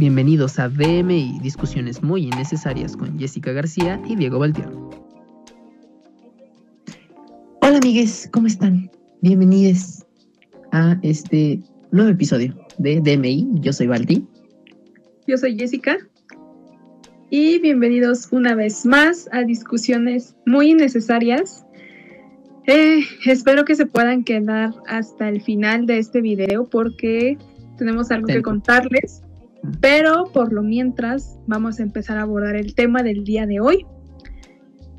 Bienvenidos a BMI, discusiones muy innecesarias con Jessica García y Diego Valtier. Hola amigues, ¿cómo están? Bienvenidos a este nuevo episodio de DMI. Yo soy Valti. Yo soy Jessica. Y bienvenidos una vez más a discusiones muy innecesarias. Eh, espero que se puedan quedar hasta el final de este video porque tenemos algo que contarles. Pero por lo mientras vamos a empezar a abordar el tema del día de hoy.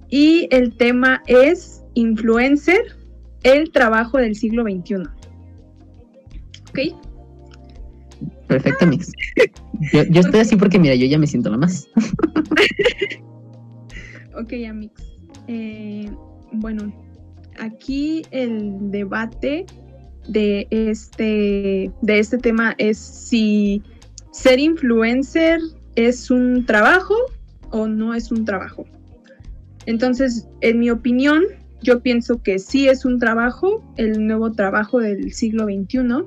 Y el tema es influencer, el trabajo del siglo XXI. ¿Ok? Perfecto, Mix. Yo, estoy así porque, mira, yo ya me siento la más. ok, Amix. Eh, bueno, aquí el debate de este, de este tema es si ser influencer es un trabajo o no es un trabajo. Entonces, en mi opinión, yo pienso que sí es un trabajo, el nuevo trabajo del siglo XXI.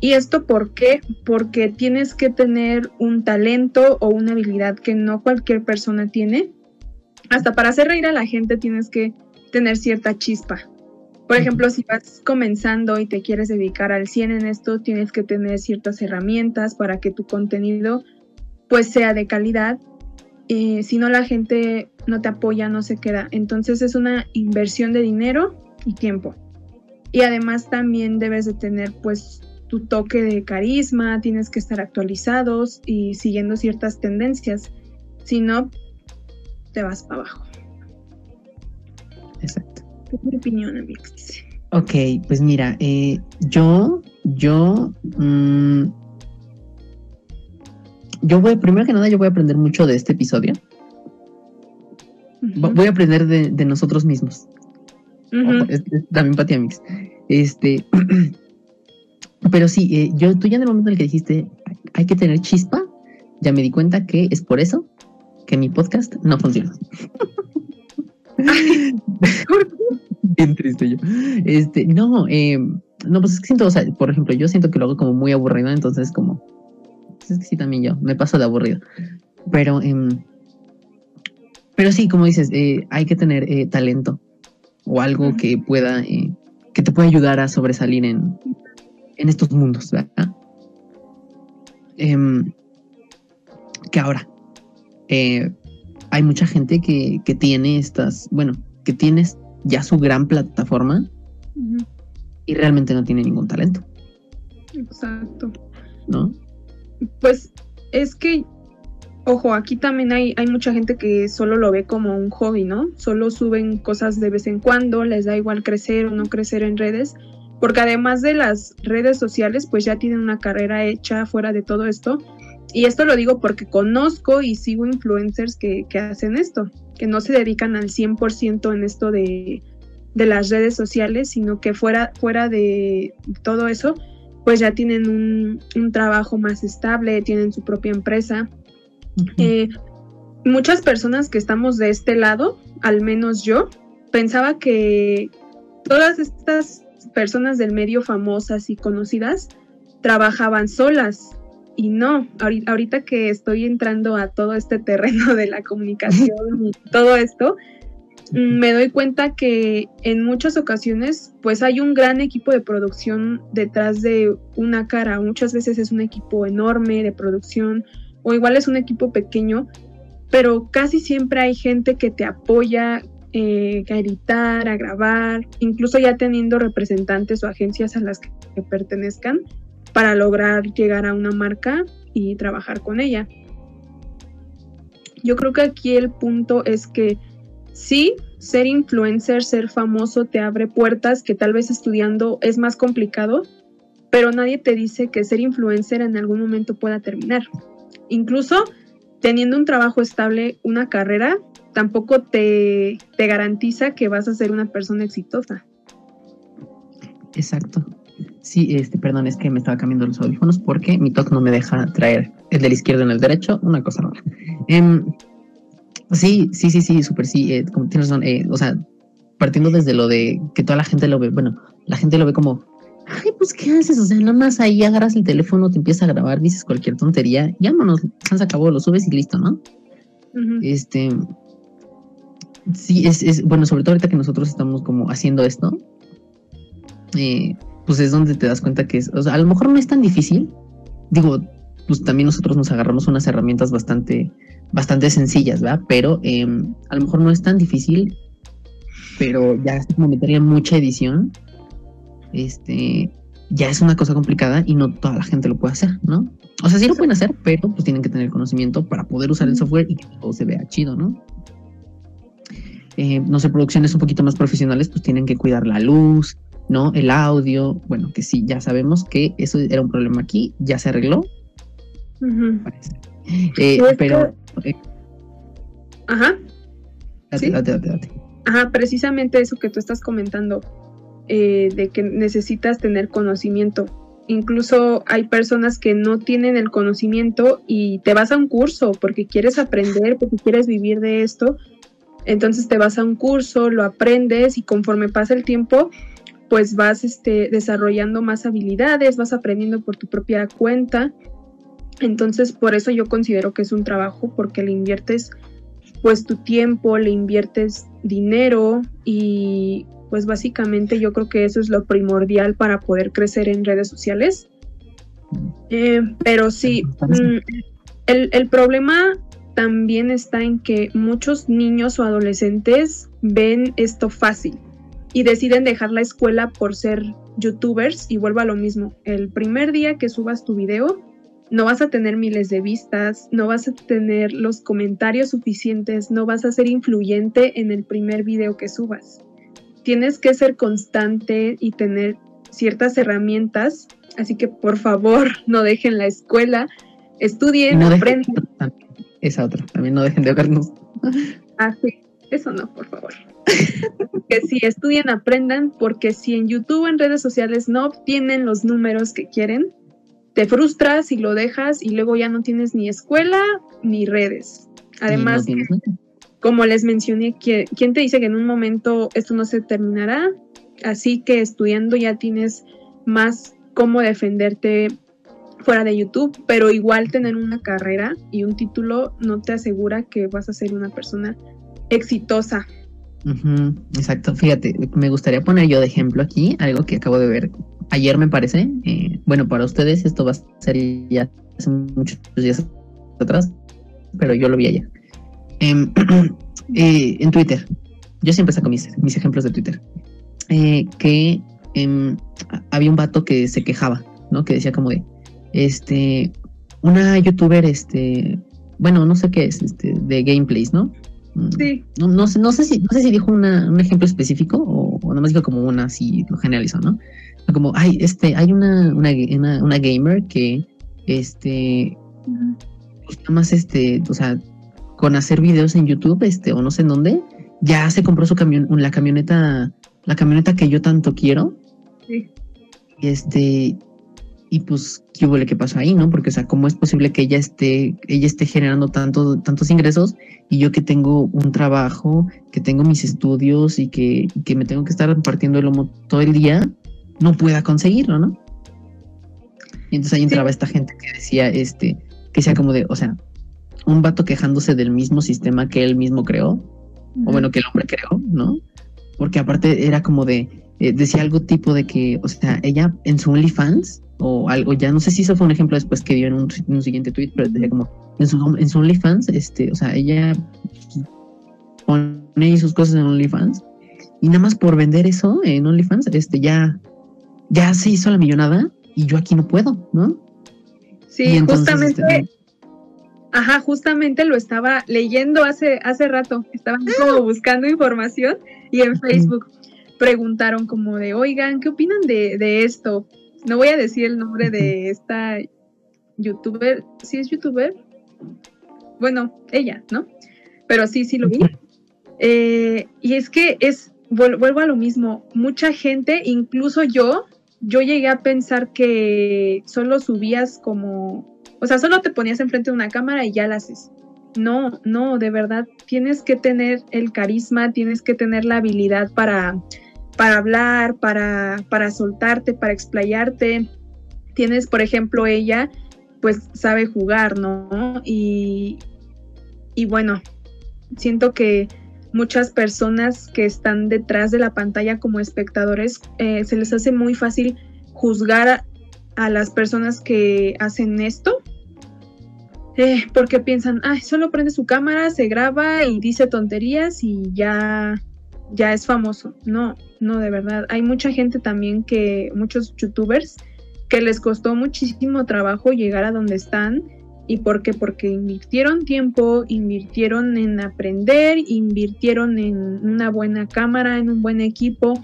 ¿Y esto por qué? Porque tienes que tener un talento o una habilidad que no cualquier persona tiene. Hasta para hacer reír a la gente tienes que tener cierta chispa. Por ejemplo, si vas comenzando y te quieres dedicar al 100 en esto, tienes que tener ciertas herramientas para que tu contenido pues sea de calidad. Y si no, la gente no te apoya, no se queda. Entonces es una inversión de dinero y tiempo. Y además también debes de tener pues tu toque de carisma, tienes que estar actualizados y siguiendo ciertas tendencias. Si no, te vas para abajo. Exacto opinión, amigos. Ok, pues mira, eh, yo, yo, mm, yo voy, primero que nada, yo voy a aprender mucho de este episodio. Voy a aprender de, nosotros mismos. también para ti, amigos. Este, pero sí, eh, yo, tú ya en el momento en el que dijiste, hay que tener chispa, ya me di cuenta que es por eso que mi podcast no funciona. Bien triste yo. Este, no, eh, no, pues es que siento, o sea, por ejemplo, yo siento que lo hago como muy aburrido, entonces como, pues es que sí, también yo, me paso de aburrido. Pero, eh, pero sí, como dices, eh, hay que tener eh, talento o algo que pueda, eh, que te pueda ayudar a sobresalir en, en estos mundos, ¿verdad? Em, que ahora, hay mucha gente que, que tiene estas, bueno, que tienes ya su gran plataforma y realmente no tiene ningún talento. Exacto. ¿No? Pues es que, ojo, aquí también hay, hay mucha gente que solo lo ve como un hobby, ¿no? Solo suben cosas de vez en cuando, les da igual crecer o no crecer en redes, porque además de las redes sociales, pues ya tienen una carrera hecha fuera de todo esto. Y esto lo digo porque conozco y sigo influencers que, que hacen esto que no se dedican al 100% en esto de, las redes sociales, sino que fuera, fuera de todo eso, pues ya tienen un, trabajo más estable, tienen su propia empresa. Eh, muchas personas que estamos de este lado, al menos yo, pensaba que todas estas personas del medio famosas y conocidas trabajaban solas y no, ahorita que estoy entrando a todo este terreno de la comunicación y todo esto, mm, me doy cuenta que en muchas ocasiones pues hay un gran equipo de producción detrás de una cara. Muchas veces es un equipo enorme de producción o igual es un equipo pequeño, pero casi siempre hay gente que te apoya eh, a editar, a grabar, incluso ya teniendo representantes o agencias a las que pertenezcan para lograr llegar a una marca y trabajar con ella. Yo creo que aquí el punto es que sí, ser influencer, ser famoso te abre puertas que tal vez estudiando es más complicado, pero nadie te dice que ser influencer en algún momento pueda terminar. Incluso teniendo un trabajo estable, una carrera, tampoco te, te garantiza que vas a ser una persona exitosa. Exacto. Sí, este, perdón, es que me estaba cambiando los audífonos porque mi TOC no me deja traer el del izquierdo en el derecho, una cosa rara. Em, sí, sí, sí, sí, súper sí, eh, tienes razón, eh, o sea, partiendo desde lo de que toda la gente lo ve, bueno, la gente lo ve como, ay, pues, ¿qué haces? O sea, nada más ahí agarras el teléfono, te empiezas a grabar, dices cualquier tontería, llámanos, se acabó, lo subes y listo, ¿no? Este, sí, es, es, bueno, sobre todo ahorita que nosotros estamos como haciendo esto, eh, pues es donde te das cuenta que es, o sea, a lo mejor no es tan difícil, digo, pues también nosotros nos agarramos unas herramientas bastante, bastante sencillas, ¿verdad? Pero eh, a lo mejor no es tan difícil, pero ya como metería mucha edición, este, ya es una cosa complicada y no toda la gente lo puede hacer, ¿no? O sea, sí lo pueden hacer, pero pues tienen que tener conocimiento para poder usar el software y que todo se vea chido, ¿no? Eh, no sé, producciones un poquito más profesionales, pues tienen que cuidar la luz, ¿no? El audio, bueno, que sí, ya sabemos que eso era un problema aquí, ya se arregló, parece. Eh, Pues, pero, eh, Ajá. date, ¿Sí? date, date, date. Ajá, precisamente eso que tú estás comentando, eh, de que necesitas tener conocimiento. Incluso hay personas que no tienen el conocimiento y te vas a un curso porque quieres aprender, porque quieres vivir de esto. Entonces te vas a un curso, lo aprendes y conforme pasa el tiempo, pues vas este, desarrollando más habilidades, vas aprendiendo por tu propia cuenta. Entonces por eso yo considero que es un trabajo porque le inviertes pues tu tiempo, le inviertes dinero y pues básicamente yo creo que eso es lo primordial para poder crecer en redes sociales. Eh, pero sí, mm, el, el problema también está en que muchos niños o adolescentes ven esto fácil y deciden dejar la escuela por ser youtubers y vuelvo a lo mismo. El primer día que subas tu video, no vas a tener miles de vistas, no vas a tener los comentarios suficientes, no vas a ser influyente en el primer video que subas. Tienes que ser constante y tener ciertas herramientas, así que por favor no dejen la escuela, estudien, No dejen- aprendan. Esa otra, también no dejen de ahogarnos. Ah, sí, eso no, por favor. que sí, estudien, aprendan, porque si en YouTube o en redes sociales no obtienen los números que quieren, te frustras y lo dejas y luego ya no tienes ni escuela ni redes. Además, no como les mencioné, ¿quién te dice que en un momento esto no se terminará? Así que estudiando ya tienes más cómo defenderte fuera de YouTube, pero igual tener una carrera y un título no te asegura que vas a ser una persona exitosa. Exacto, fíjate, me gustaría poner yo de ejemplo aquí algo que acabo de ver ayer, me parece. eh, bueno, para ustedes esto va a ser ya hace muchos días atrás, pero yo lo vi ayer. Em, eh, en Twitter, yo siempre saco mis, mis ejemplos de Twitter, eh, que em, había un vato que se quejaba, ¿no? Que decía como de, este, una youtuber, este, bueno, no sé qué es, este, de gameplays, ¿no? Sí, no, no sé, no sé si, no sé si dijo una- un ejemplo específico o, o nada más dijo como una así lo generalizó, ¿no? Como, ay, este, hay una, una, una, una gamer que este pues nada más este, o sea, con hacer videos en YouTube, este, o no sé en dónde, ya se compró su camión, la camioneta, la camioneta que yo tanto quiero. Sí. Y este, y pues, ¿qué hubo que pasó ahí, no? Porque, o sea, ¿cómo es posible que ella esté, ella esté generando tanto, tantos ingresos y yo que tengo un trabajo, que tengo mis estudios y que, y que me tengo que estar partiendo el lomo todo el día, no pueda conseguirlo, ¿no? Y entonces ahí entraba esta gente que decía, este, que sea como de, o sea, un vato quejándose del mismo sistema que él mismo creó, o bueno, que el hombre creó, ¿no? Porque aparte era como de, eh, decía algo tipo de que, o sea, ella en su OnlyFans, o algo, ya no sé si eso fue un ejemplo después que dio en un, en un siguiente tweet, pero decía como, en su, en su OnlyFans, este, o sea, ella pone sus cosas en OnlyFans, y nada más por vender eso en OnlyFans, este, ya, ya se hizo la millonada, y yo aquí no puedo, ¿no? Sí, entonces, justamente, este, ajá, justamente lo estaba leyendo hace, hace rato. Estaban como buscando información y en Facebook preguntaron como de, oigan, ¿qué opinan de, de esto? No voy a decir el nombre de esta youtuber, ¿sí es youtuber? Bueno, ella, ¿no? Pero sí, sí lo vi. Eh, y es que es, vuel- vuelvo a lo mismo, mucha gente, incluso yo, yo llegué a pensar que solo subías como, o sea, solo te ponías enfrente de una cámara y ya la haces. No, no, de verdad, tienes que tener el carisma, tienes que tener la habilidad para para hablar, para, para soltarte, para explayarte. Tienes, por ejemplo, ella, pues sabe jugar, ¿no? Y, y bueno, siento que muchas personas que están detrás de la pantalla como espectadores, eh, se les hace muy fácil juzgar a, las personas que hacen esto. eh, porque piensan, ay, solo prende su cámara, se graba y dice tonterías y ya, ya es famoso. No, no, de verdad. Hay mucha gente también que, muchos youtubers, que les costó muchísimo trabajo llegar a donde están. ¿Y por qué? Porque invirtieron tiempo, invirtieron en aprender, invirtieron en una buena cámara, en un buen equipo.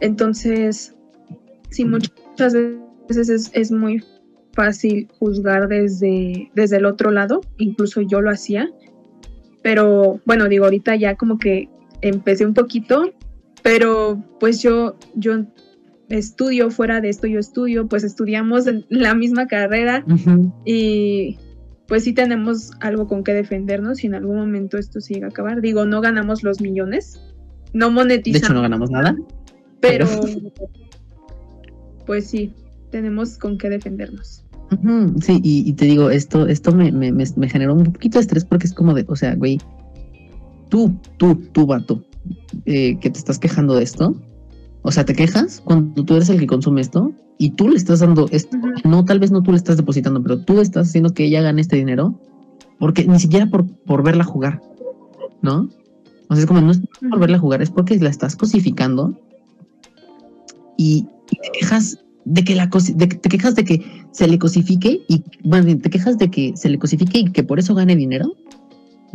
Entonces, sí, muchas veces es, es muy fácil juzgar desde, desde el otro lado, incluso yo lo hacía, pero bueno, digo, ahorita ya como que empecé un poquito, pero pues yo, yo estudio fuera de esto, yo estudio, pues estudiamos en la misma carrera y pues sí tenemos algo con que defendernos si en algún momento esto se llega a acabar. Digo, no ganamos los millones, no De monetizamos. hecho, no ganamos nada. pero pues sí, tenemos con qué defendernos. Sí, y, y te digo, esto, esto me, me, me, me generó un poquito de estrés porque es como de, o sea, güey, tú, tú, tú, vato, eh, que te estás quejando de esto. O sea, te quejas cuando tú eres el que consume esto y tú le estás dando esto. No, tal vez no tú le estás depositando, pero tú estás haciendo que ella gane este dinero porque ni siquiera por, por verla jugar, ¿no? O sea, es como no es por verla jugar, es porque la estás cosificando y, y te quejas de que la de que- te quejas de que se le cosifique y bueno, te quejas de que se le cosifique y que por eso gane dinero,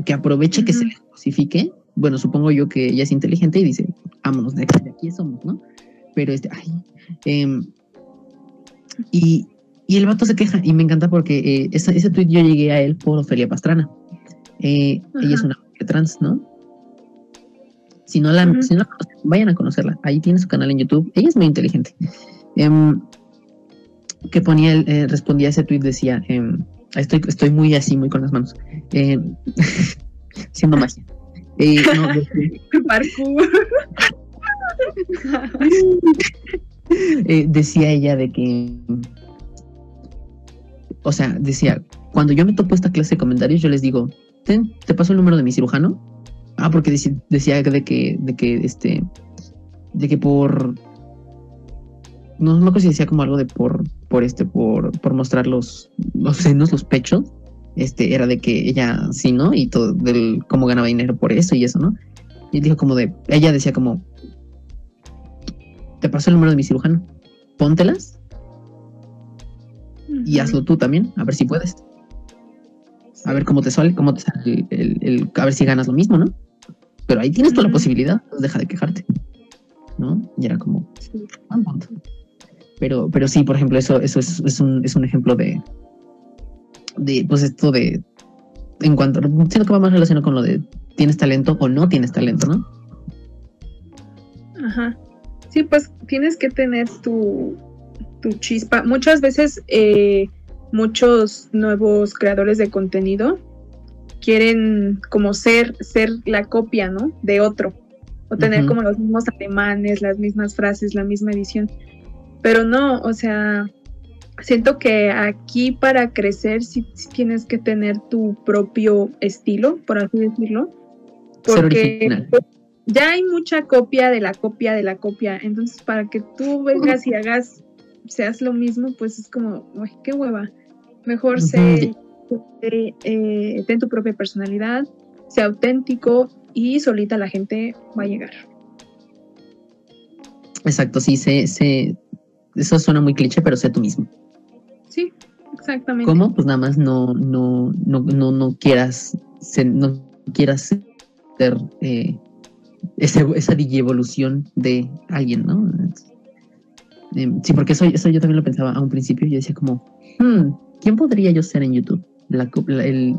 que aproveche que se le cosifique. Bueno, supongo yo que ella es inteligente y dice, vámonos, de aquí, de aquí somos, ¿no? Pero este, ay, em, y, y el vato se queja y me encanta porque eh, esa- ese tweet yo llegué a él por Ofelia Pastrana. Eh, ella es una mujer trans, ¿no? Si no, la, si no la conocen, vayan a conocerla. Ahí tiene su canal en YouTube. Ella es muy inteligente. Em, que ponía, eh, respondía a ese tweet, decía, em, estoy, estoy muy así, muy con las manos. Em, siendo magia. Eh, no, decía- eh, ella de que, o sea, decía, cuando yo me topo esta clase de comentarios, yo les digo, ten, te paso el número de mi cirujano. Ah, porque decía de que, de que, este, de que por, no me acuerdo si decía como algo de por, por este, por, por mostrar los, los senos, los pechos. Este, era de que ella sí, ¿no? Y todo, del cómo ganaba dinero por eso y eso, ¿no? Y dijo como de, ella decía como, te paso el número de mi cirujano, póntelas y Ujú. hazlo tú también, a ver si puedes. A ver cómo te sale, cómo te sale el, el- el- a ver si ganas lo mismo, ¿no? Pero ahí tienes toda la posibilidad, pues deja de quejarte, ¿no? Y era como, Sí. "Ah, punto". Pero, pero sí, por ejemplo, eso, eso es, es un, es un ejemplo de, de, pues esto de, en cuanto, siento que va más relacionado con lo de tienes talento o no tienes talento, ¿no? Ajá. Sí, pues tienes que tener tu, tu chispa. Muchas veces eh, muchos nuevos creadores de contenido quieren como ser, ser la copia, ¿no? De otro. O tener como los mismos alemanes, las mismas frases, la misma edición. Pero no, o sea, siento que aquí para crecer sí, tienes que tener tu propio estilo, por así decirlo. Porque ya hay mucha copia de la copia de la copia. Entonces, para que tú vengas y hagas, seas lo mismo, pues es como, uy, qué hueva. Mejor sé, sé, eh, ten tu propia personalidad, sea auténtico y solita la gente va a llegar. Exacto, sí, sé, eso suena muy cliché, pero sé tú mismo. Exactamente. ¿Cómo? Pues nada más no, no, no, no, no quieras, ser- no quieras ser eh, ese- esa digievolución de alguien, ¿no? Em, sí, porque eso, eso yo también lo pensaba a un principio. Yo decía como, hmm, ¿quién podría yo ser en YouTube? La, la- el,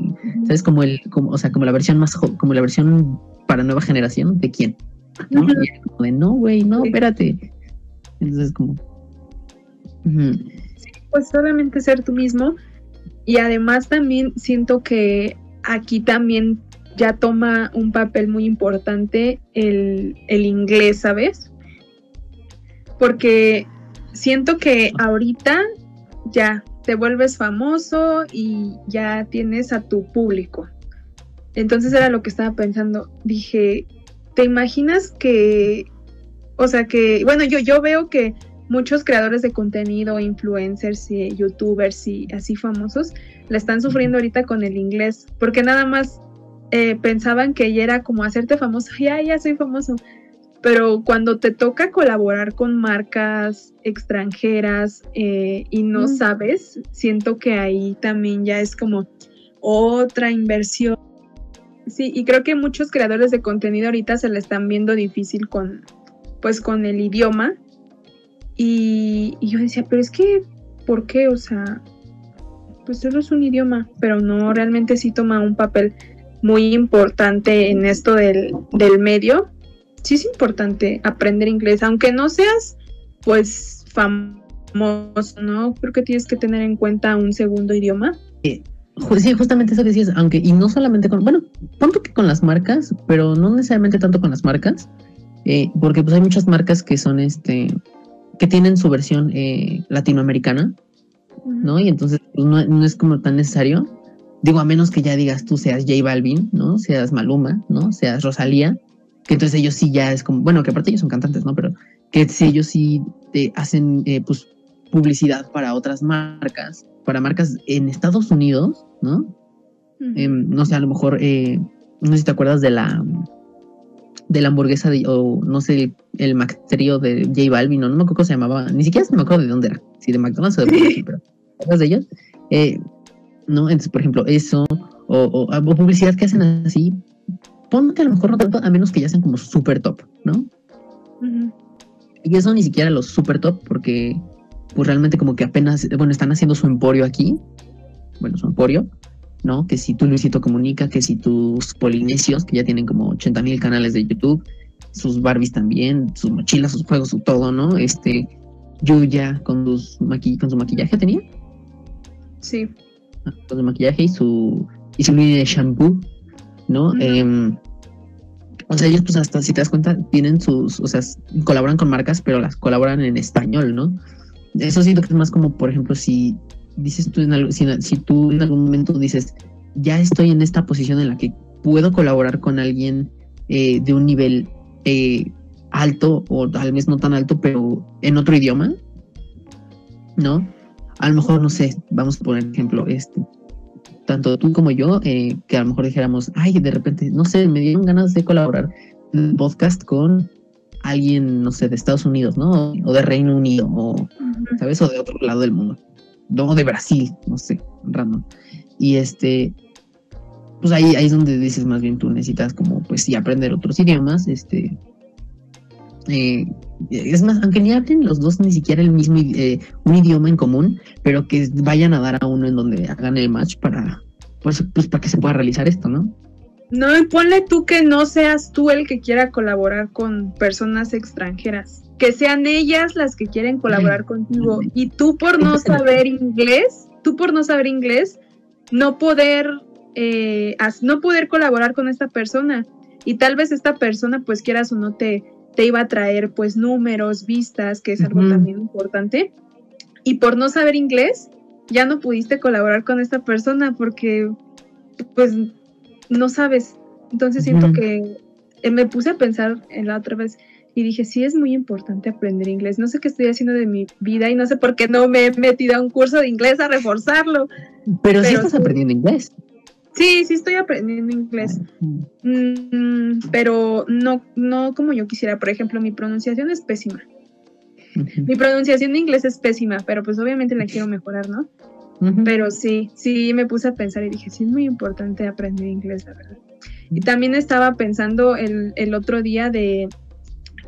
¿Sabes? Como el, como, o sea, como la versión más, como la versión para nueva generación, ¿de quién? ¿No? Ujú. Y era como de, no, güey, no, espérate. Entonces como, ujú, pues solamente ser tú mismo y además también siento que aquí también ya toma un papel muy importante el, el inglés, ¿sabes? porque siento que ahorita ya te vuelves famoso y ya tienes a tu público. Entonces era lo que estaba pensando. Dije, ¿te imaginas que, o sea, que, bueno, yo, yo veo que muchos creadores de contenido, influencers y youtubers y así famosos, la están sufriendo ahorita con el inglés, porque nada más eh, pensaban que ya era como hacerte famoso, ya, ya soy famoso. Pero cuando te toca colaborar con marcas extranjeras eh, y no sabes, siento que ahí también ya es como otra inversión. Sí, y creo que muchos creadores de contenido ahorita se le están viendo difícil con, pues, con el idioma. Y, yo decía, pero es que, ¿por qué? O sea, pues solo es un idioma, pero no, realmente sí toma un papel muy importante en esto del, del medio. Sí es importante aprender inglés, aunque no seas pues famoso, ¿no? Creo que tienes que tener en cuenta un segundo idioma. Sí, justamente eso que decías, aunque, y no solamente con, bueno, tanto que con las marcas, pero no necesariamente tanto con las marcas, eh, porque pues hay muchas marcas que son este, que tienen su versión eh, latinoamericana, ¿no? Y entonces pues, no, no, es como tan necesario. Digo, a menos que ya digas tú seas J Balvin, ¿no? Seas Maluma, ¿no? Seas Rosalía, que entonces ellos sí ya es como, bueno, que aparte ellos son cantantes, ¿no? Pero que si ellos sí te hacen, eh, pues, publicidad para otras marcas, para marcas en Estados Unidos, ¿no? Uh -huh. eh, no sé, a lo mejor, eh, no sé si te acuerdas de la de la hamburguesa de, o no sé, el, McTrio de J Balvin, no, no me acuerdo cómo se llamaba, ni siquiera me acuerdo de dónde era, si de McDonald's o de Burger pero ¿sabes de ellos? Eh, ¿no? Entonces, por ejemplo, eso, o, o, o, publicidad que hacen así, ponte a lo mejor no tanto, a menos que ya sean como super top, ¿no? Uh -huh. Y eso ni siquiera los super top, porque pues realmente como que apenas, bueno, están haciendo su emporio aquí, bueno, su emporio, ¿no? Que si tú Luisito Comunica, que si tus polinesios, que ya tienen como 80 mil canales de YouTube, sus Barbies también, sus mochilas, sus juegos, su todo, ¿no? Este, Yuya con, sus maqui con su maquillaje tenía. Sí. Con su maquillaje y su, y su línea de shampoo, ¿no? Eh, o sea, ellos pues hasta si te das cuenta tienen sus, o sea, colaboran con marcas, pero las colaboran en español, ¿no? Eso siento que es más como, por ejemplo, si dices tú en algo, si, si tú en algún momento dices, ya estoy en esta posición en la que puedo colaborar con alguien eh, de un nivel eh, alto o tal vez no tan alto, pero en otro idioma, ¿no? A lo mejor, no sé, vamos a poner ejemplo, este, tanto tú como yo, eh, que a lo mejor dijéramos, ay, de repente, no sé, me dieron ganas de colaborar en un podcast con alguien, no sé, de Estados Unidos, ¿no? O de Reino Unido, o. ¿sabes? O de otro lado del mundo. No, de Brasil, no sé, random. Y este, pues ahí, ahí es donde dices más bien tú necesitas como, pues sí, aprender otros idiomas, este, eh, es más, aunque ni hablen los dos ni siquiera el mismo eh, un idioma en común, pero que vayan a dar a uno en donde hagan el match para pues, pues para que se pueda realizar esto, ¿no? No, y ponle tú que no seas tú el que quiera colaborar con personas extranjeras, que sean ellas las que quieren colaborar contigo y tú por no saber inglés, tú por no saber inglés, no poder eh, no poder colaborar con esta persona y tal vez esta persona pues quieras o no te te iba a traer pues números, vistas, que es algo uh -huh. también importante. Y por no saber inglés, ya no pudiste colaborar con esta persona porque pues no sabes. Entonces siento uh -huh. que eh, me puse a pensar en la otra vez y dije, sí es muy importante aprender inglés. No sé qué estoy haciendo de mi vida y no sé por qué no me he metido a un curso de inglés a reforzarlo. Pero, Pero sí estás sí. aprendiendo inglés. Sí, sí estoy aprendiendo inglés, mm, pero no, no como yo quisiera. Por ejemplo, mi pronunciación es pésima. Uh -huh. Mi pronunciación de inglés es pésima, pero pues obviamente la quiero mejorar, ¿no? Uh -huh. Pero sí, sí me puse a pensar y dije, sí es muy importante aprender inglés, la verdad. Y también estaba pensando el, el otro día de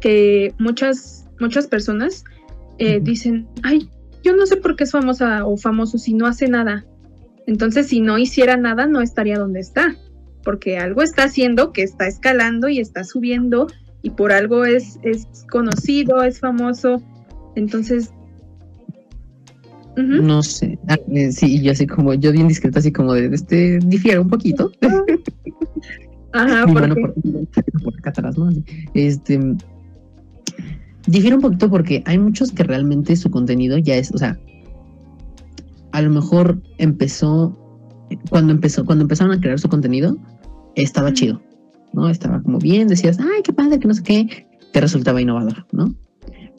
que muchas, muchas personas eh, dicen, ay, yo no sé por qué es famosa o famoso si no hace nada entonces, si no hiciera nada, no estaría donde está, porque algo está haciendo que está escalando y está subiendo y por algo es, es conocido, es famoso. Entonces... Uh -huh. No sé, ah, eh, sí, yo así como, yo bien discreta, así como de, este, difiere un poquito. Ajá, porque... por, por acá atrás, ¿no? Este, difiere un poquito porque hay muchos que realmente su contenido ya es, o sea, a lo mejor empezó, cuando empezó, cuando empezaron a crear su contenido, estaba chido, ¿no? Estaba como bien, decías, ay, qué padre, que no sé qué, te resultaba innovador, ¿no?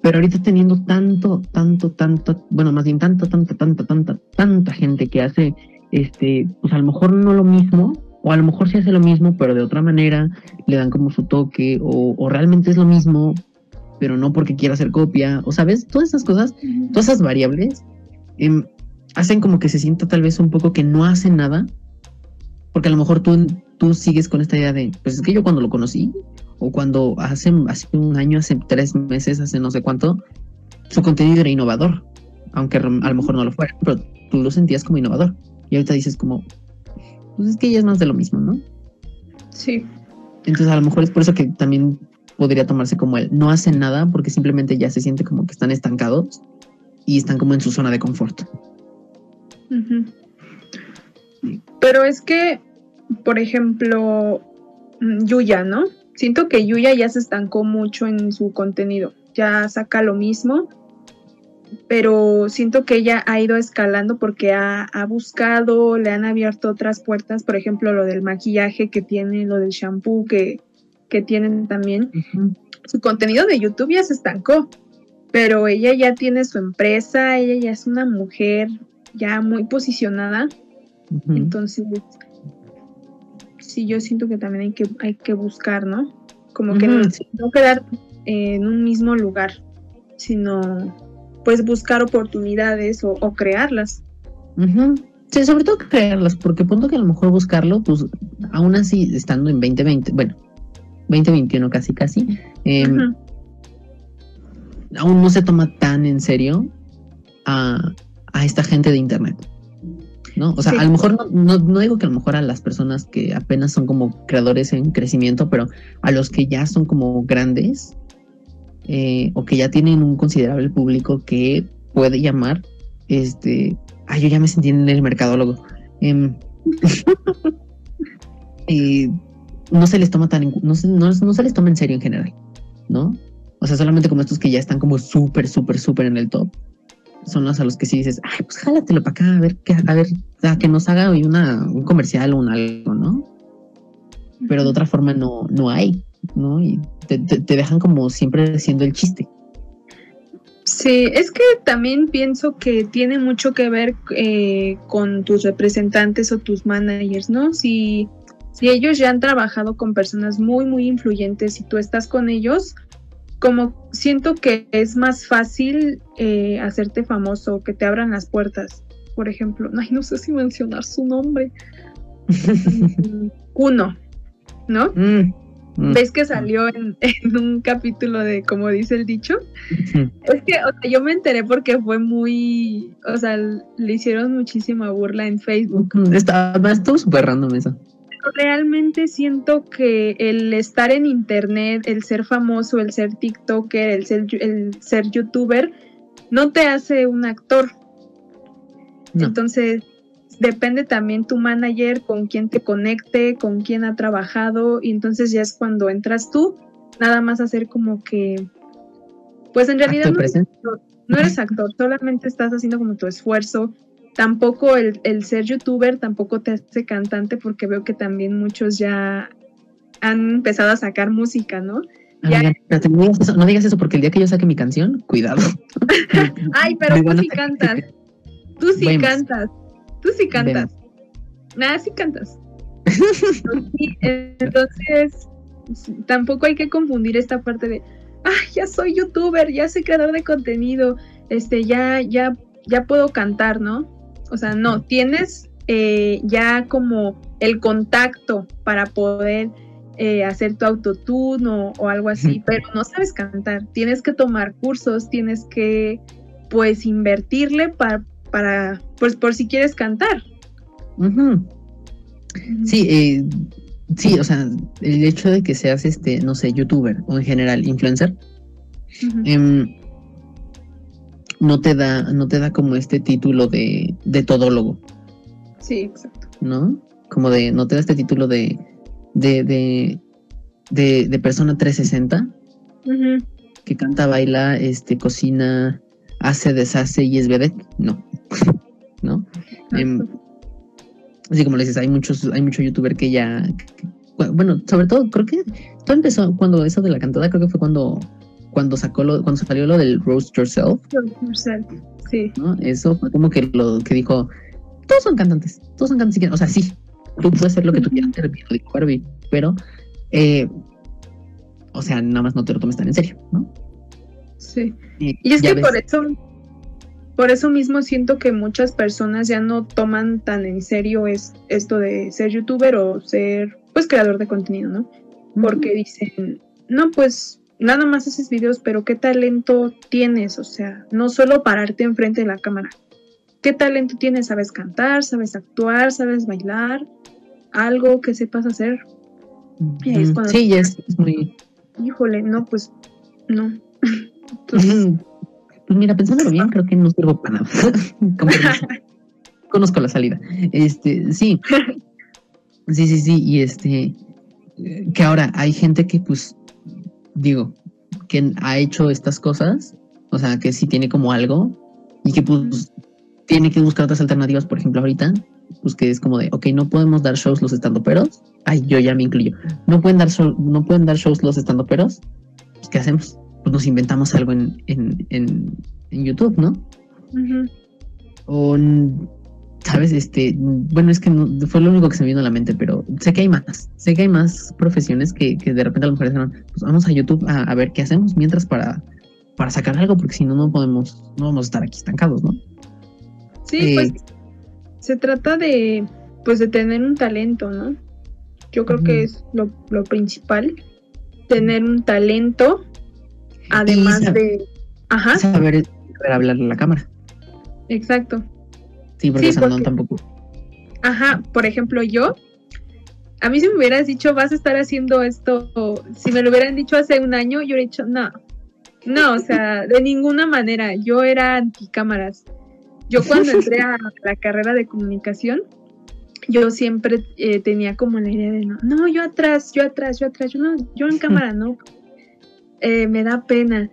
Pero ahorita teniendo tanto, tanto, tanto, bueno, más bien tanto, tanto, tanto, tanta, tanta gente que hace, este, pues a lo mejor no lo mismo, o a lo mejor sí hace lo mismo, pero de otra manera, le dan como su toque, o, o realmente es lo mismo, pero no porque quiera hacer copia, o sabes, todas esas cosas, todas esas variables, em, hacen como que se sienta tal vez un poco que no hace nada, porque a lo mejor tú, tú sigues con esta idea de, pues es que yo cuando lo conocí, o cuando hace, hace un año, hace tres meses, hace no sé cuánto, su contenido era innovador, aunque a lo mejor no lo fuera, pero tú lo sentías como innovador. Y ahorita dices como, pues es que ya es más de lo mismo, ¿no? Sí. Entonces a lo mejor es por eso que también podría tomarse como el no hacen nada porque simplemente ya se siente como que están estancados y están como en su zona de confort. Pero es que, por ejemplo, mm, Yuya, ¿no? Siento que Yuya ya se estancó mucho en su contenido. Ya saca lo mismo, pero siento que ella ha ido escalando porque ha, ha buscado, le han abierto otras puertas, por ejemplo, lo del maquillaje que tiene, lo del shampoo que, que tienen también. Su contenido de YouTube ya se estancó, pero ella ya tiene su empresa, ella ya es una mujer ya muy posicionada, entonces sí, yo siento que también hay que, hay que buscar, ¿no? Como que no, quedar eh, en un mismo lugar, sino pues buscar oportunidades o, o crearlas. Sí, sobre todo crearlas, porque punto que a lo mejor buscarlo, pues aún así estando en 2020, bueno, 2021 casi casi, em, aún no se toma tan en serio a, a esta gente de internet. ¿No? O sea, Sí. a lo mejor no, no, no digo que a lo mejor a las personas que apenas son como creadores en crecimiento, pero a los que ya son como grandes eh, o que ya tienen un considerable público que puede llamar, este, ay, yo ya me sentí en el mercadólogo. Em, eh, no se les toma tan, no se, no, no se les toma en serio en general, ¿no? O sea, solamente como estos que ya están como súper, súper, súper en el top. Son los a los que sí dices, ay, pues jálatelo para acá, a ver, que, a ver, sea, que nos haga hoy una, un comercial o un algo, ¿no? Pero de otra forma no, no hay, ¿no? Y te, te- te dejan como siempre siendo el chiste. Sí, es que también pienso que tiene mucho que ver eh, con tus representantes o tus managers, ¿no? Si, si ellos ya han trabajado con personas muy, muy influyentes y tú estás con ellos, como siento que es más fácil eh, hacerte famoso, que te abran las puertas. Por ejemplo, ay, no sé si mencionar su nombre. Uno, ¿no? Mm, mm, ¿Ves que salió en, en un capítulo de, como dice el dicho? Es que, o sea, yo me enteré porque fue muy, o sea, le hicieron muchísima burla en Facebook. Está, estuvo súper random eso. Realmente siento que el estar en internet, el ser famoso, el ser TikToker, el ser, el ser youtuber, no te hace un actor. No. Entonces, depende también tu manager, con quién te conecte, con quién ha trabajado, y entonces ya es cuando entras tú, nada más hacer como que, pues en realidad no presente. no eres actor, solamente estás haciendo como tu esfuerzo. Tampoco el, el ser youtuber tampoco te hace cantante porque veo que también muchos ya han empezado a sacar música, ¿no? Ya. No, digas eso, no digas eso porque el día que yo saque mi canción, cuidado. Ay, pero Me tú sí cantas, tú sí Vemos. cantas, tú sí cantas. Nada, sí cantas. Entonces, tampoco hay que confundir esta parte de, ay, ya soy youtuber, ya soy creador de contenido, este, ya, ya, ya puedo cantar, ¿no? O sea, no, tienes eh, ya como el contacto para poder eh, hacer tu autotune o, o algo así, pero no sabes cantar. Tienes que tomar cursos, tienes que, pues, invertirle para, para pues, por si quieres cantar. Sí, eh, sí, o sea, el hecho de que seas este, no sé, youtuber o en general influencer, no te da, no te da como este título de, de todólogo, Sí, exacto. ¿no? Como de, no te da este título de, de, de, de, de persona 360, Ujú. que canta, baila, este, cocina, hace, deshace y es vedette. No. ¿No? Em, así como le dices, hay muchos, hay muchos youtuber que ya. que- bueno, sobre todo, creo que todo empezó cuando eso de la cantada, creo que fue cuando, cuando sacó lo, cuando salió lo del roast yourself, Sí. ¿no? Eso fue como que lo que dijo, todos son cantantes, todos son cantantes, o sea, sí, tú puedes hacer lo que tú quieras hacer, lo dijo Barbie, pero, eh, o sea, nada más no te lo tomes tan en serio, ¿no? Sí. Y, Y es que ves, por eso, por eso mismo siento que muchas personas ya no toman tan en serio es, esto de ser youtuber o ser pues creador de contenido, ¿no? Porque dicen, no, pues nada más haces videos, pero ¿qué talento tienes? O sea, no solo pararte enfrente de la cámara. ¿Qué talento tienes? ¿Sabes cantar? ¿Sabes actuar? ¿Sabes bailar? Algo que sepas hacer. y ahí es cuando- Sí, ya es, es muy... Híjole, no, pues no. Entonces, Pues mira, pensándolo bien, creo que no sirvo para nada. Conozco la salida. Este, sí. Sí, sí, sí. Y este, eh, que ahora hay gente que, pues, digo, que ha hecho estas cosas, o sea, que sí tiene como algo y que, pues, tiene que buscar otras alternativas. Por ejemplo, ahorita, pues, que es como de, ok, no podemos dar shows los estandoperos. Ay, yo ya me incluyo. No pueden dar, show- no pueden dar shows los estandoperos. Pues, ¿qué hacemos? Pues nos inventamos algo en, en, en, en YouTube, ¿no? ujú. O, n- ¿sabes? Este, bueno, es que no- fue lo único que se me vino a la mente, pero sé que hay más. Sé que hay más profesiones que, que de repente a lo mejor dijeron, pues vamos a YouTube a, a ver qué hacemos mientras para, para sacar algo, porque si no, no podemos, no vamos a estar aquí estancados, ¿no? Sí, Eh, pues se trata de, pues de tener un talento, ¿no? Yo creo que es lo, lo principal, tener un talento, además de, ajá, Saber, saber hablarle a la cámara. exacto, Sí, porque Sí, porque- tampoco. ajá, por ejemplo yo, a mí si me hubieras dicho vas a estar haciendo esto, si me lo hubieran dicho hace un año, yo hubiera dicho no, no, o sea, de ninguna manera, yo era anticámaras. Yo cuando entré a la carrera de comunicación, yo siempre eh, tenía como la idea de no, no, yo atrás, yo atrás, yo atrás, yo no, yo en cámara no. Eh, me da pena.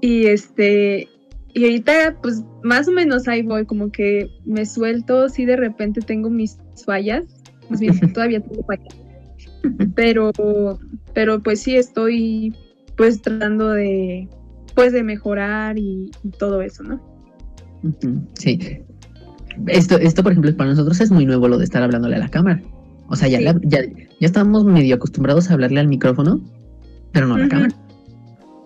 Y este, y ahorita pues más o menos ahí voy, como que me suelto, sí de repente tengo mis fallas, más bien todavía tengo fallas. Pero, pero pues sí estoy pues tratando de pues de mejorar y, y todo eso, ¿no? Sí. Esto, esto, por ejemplo, para nosotros es muy nuevo lo de estar hablándole a la cámara. O sea, ya, Sí. la- ya, ya estamos medio acostumbrados a hablarle al micrófono, pero no a la cámara.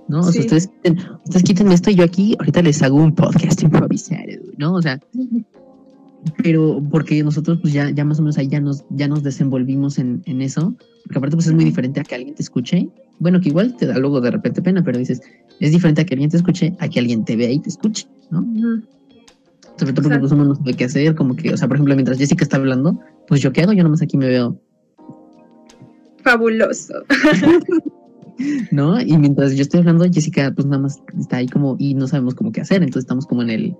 ¿No? O sea, ustedes, quiten- ustedes quítenme esto y yo aquí ahorita les hago un podcast improvisado, ¿no? O sea, pero porque nosotros pues ya, ya más o menos ahí ya nos, ya nos desenvolvimos en, en eso, porque aparte pues es muy diferente a que alguien te escuche, bueno, que igual te da luego de repente pena, pero dices, es diferente a que alguien te escuche, a que alguien te vea y te escuche, ¿no? Sobre todo porque pues uno no sabe qué hacer, como que, o sea, por ejemplo, mientras Jessica está hablando, pues yo qué hago, yo nomás aquí me veo, Fabuloso. ¿no? Y mientras yo estoy hablando, Jessica pues nada más está ahí como y no sabemos cómo qué hacer, entonces estamos como en el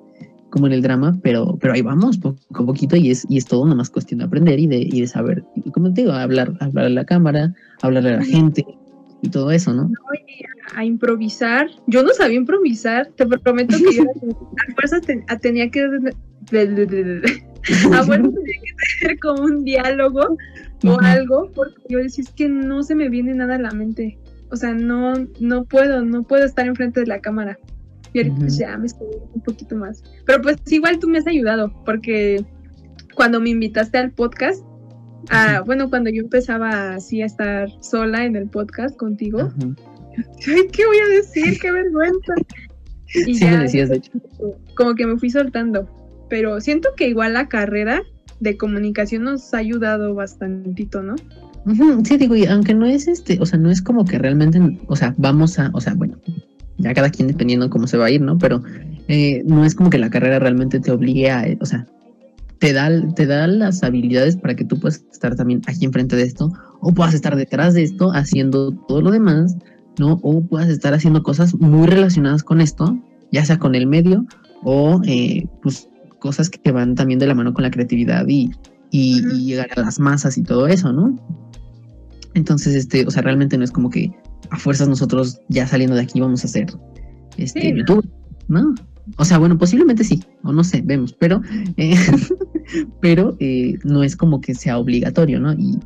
como en el drama, pero pero ahí vamos poco a poquito y es y es todo nada más cuestión de aprender y de y de saber, y como te digo, hablar hablar a la cámara, hablarle a la gente y todo eso, ¿no? a improvisar. Yo no sabía improvisar, te prometo que yo a fuerzas ten- tenía que a fuerzas tenía que tener como un diálogo o algo, porque yo decía es que no se me viene nada a la mente. O sea, no, no puedo, no puedo estar enfrente de la cámara. Y ahorita pues, ya me estoy un poquito más. Pero pues igual tú me has ayudado, porque cuando me invitaste al podcast, ah, Ujú. bueno, cuando yo empezaba así a estar sola en el podcast contigo. Ay, ¿qué voy a decir? ¡Qué vergüenza! Y Sí me decías, de hecho. Como que me fui soltando. Pero siento que igual la carrera de comunicación nos ha ayudado bastantito, ¿no? Sí, digo, y aunque no es este, o sea, no es como que realmente, o sea, vamos a, o sea, bueno, ya cada quien dependiendo de cómo se va a ir, ¿no? Pero eh, no es como que la carrera realmente te obligue a, eh, o sea, te da, te da las habilidades para que tú puedas estar también aquí enfrente de esto, o puedas estar detrás de esto haciendo todo lo demás, ¿no? O puedas estar haciendo cosas muy relacionadas con esto, ya sea con el medio, o eh, pues cosas que van también de la mano con la creatividad y, y llegar a las masas y todo eso, ¿no? Entonces, este, o sea, realmente no es como que a fuerzas nosotros ya saliendo de aquí vamos a hacer este Sí, ¿no? YouTube, ¿no? O sea, bueno, posiblemente sí, o no sé, vemos, pero, eh, pero eh, no es como que sea obligatorio, ¿no? Y,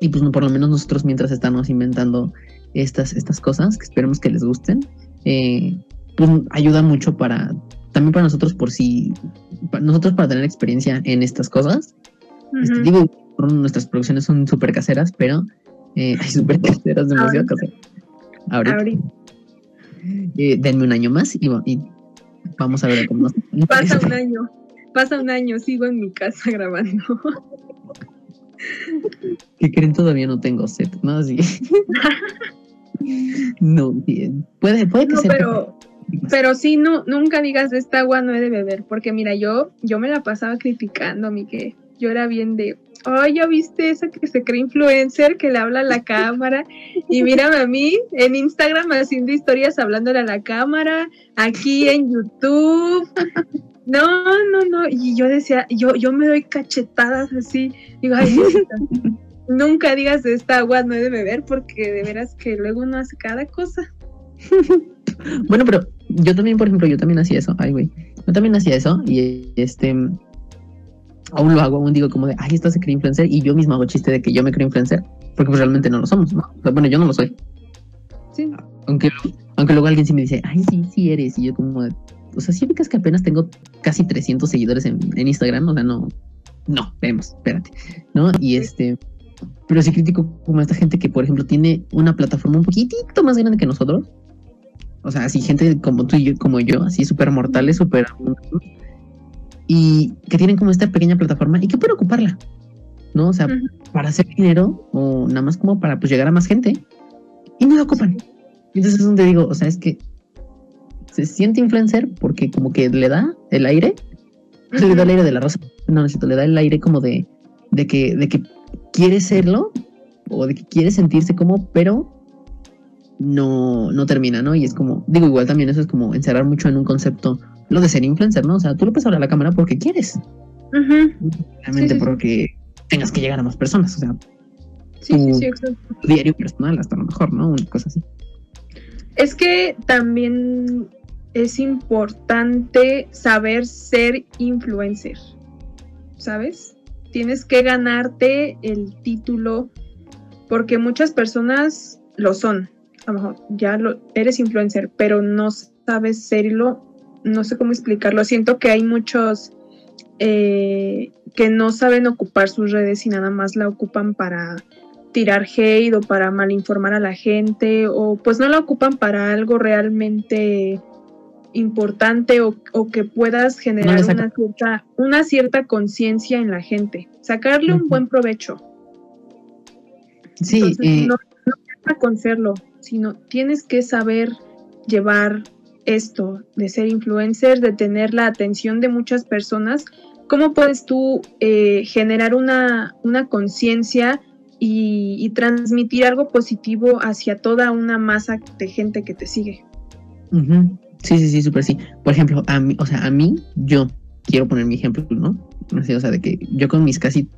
y pues no, por lo menos nosotros mientras estamos inventando estas, estas cosas, que esperemos que les gusten, eh, pues ayuda mucho para, también para nosotros por si, para nosotros para tener experiencia en estas cosas. Este, digo, nuestras producciones son súper caseras, pero eh, hay súper caseras, demasiado caseras. Ahorita, Ahorita eh, denme un año más y, va- y vamos a ver cómo nos pasa un año, pasa un año, sigo en mi casa grabando. que creen todavía no tengo set, ¿no? Así. no, bien. puede, puede que No, sea. pero, pero sí, no, nunca digas de esta agua no he de beber, porque mira, yo, yo me la pasaba criticando, mi que yo era bien de, ay, ya viste esa que se cree influencer, que le habla a la cámara, y mírame a mí en Instagram haciendo historias hablándole a la cámara, aquí en YouTube. No, no, no, y yo decía, yo, yo me doy cachetadas así, digo, ay, nunca digas de esta agua no he de beber, porque de veras que luego uno hace cada cosa. Bueno, pero yo también, por ejemplo, yo también hacía eso. Ay, güey. Yo también hacía eso y este. Aún lo hago, aún digo como de, ay, esta se cree influencer y yo mismo hago chiste de que yo me creo influencer porque pues realmente no lo somos, ¿no? O sea, bueno, yo no lo soy. Sí. Aunque, aunque luego alguien sí me dice, ay, sí, sí eres. Y yo como de, o sea, sí ubicas que apenas tengo casi 300 seguidores en, en Instagram, o sea, no, no, vemos, espérate, ¿no? Y este, pero sí critico como a esta gente que, por ejemplo, tiene una plataforma un poquitito más grande que nosotros. O sea, así gente como tú y yo, como yo, así súper mortales, súper... Y que tienen como esta pequeña plataforma y que pueden ocuparla, ¿no? O sea, para hacer dinero o nada más como para pues llegar a más gente y no la ocupan. Entonces es donde digo, o sea, es que se siente influencer porque como que le da el aire, le da el aire de la rosa, no, no es cierto, le da el aire como de, de que, de que quiere serlo o de que quiere sentirse como, pero no, no termina, ¿no? Y es como, digo, igual también eso es como encerrar mucho en un concepto, lo de ser influencer, ¿no? O sea, tú lo puedes hablar a la cámara porque quieres, realmente Sí, sí, sí. porque tengas que llegar a más personas, o sea, Sí, sí, tu- sí, exacto. tu diario personal hasta a lo mejor, ¿no? Una cosa así. Es que también es importante saber ser influencer, ¿sabes? Tienes que ganarte el título porque muchas personas lo son. A lo mejor ya lo, eres influencer, pero no sabes serlo. No sé cómo explicarlo. Siento que hay muchos eh, que no saben ocupar sus redes y nada más la ocupan para tirar hate o para malinformar a la gente o pues no la ocupan para algo realmente importante o, o que puedas generar una cierta, una cierta conciencia en la gente, sacarle un buen provecho. Sí, Entonces, eh, no, no con serlo, sino tienes que saber llevar esto de ser influencer, de tener la atención de muchas personas. ¿Cómo puedes tú eh, generar una, una conciencia y, transmitir algo positivo hacia toda una masa de gente que te sigue? sí, sí, sí, súper sí. Por ejemplo, a mí, o sea, a mí, yo quiero poner mi ejemplo, ¿no? O sea, de que yo con mis casi,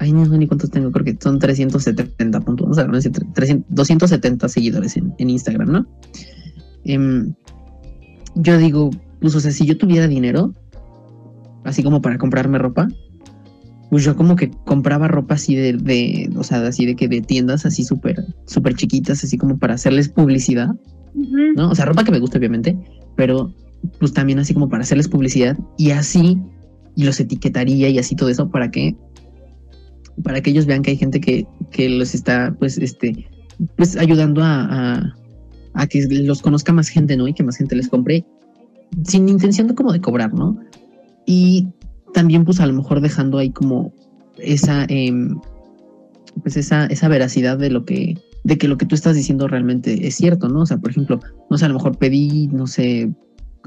ay, no sé ni cuántos tengo, creo que son 370 puntos, vamos a ver, no sé, 300, 270 seguidores en, en Instagram, ¿no? Em, yo digo, pues, o sea, si yo tuviera dinero, así como para comprarme ropa, pues yo como que compraba ropa así de, de o sea, así de que de tiendas así súper, súper chiquitas, así como para hacerles publicidad. ¿no? O sea, ropa que me gusta, obviamente, pero pues también así como para hacerles publicidad y así, y los etiquetaría y así todo eso para que, para que ellos vean que hay gente que, que los está, pues, este, pues ayudando a, a, a que los conozca más gente, ¿no? Y que más gente les compre sin intención de como de cobrar, ¿no? Y también, pues, a lo mejor dejando ahí como esa, em, pues, esa, esa veracidad de lo que, de que lo que tú estás diciendo realmente es cierto, ¿no? O sea, por ejemplo, no sé, a lo mejor pedí, no sé,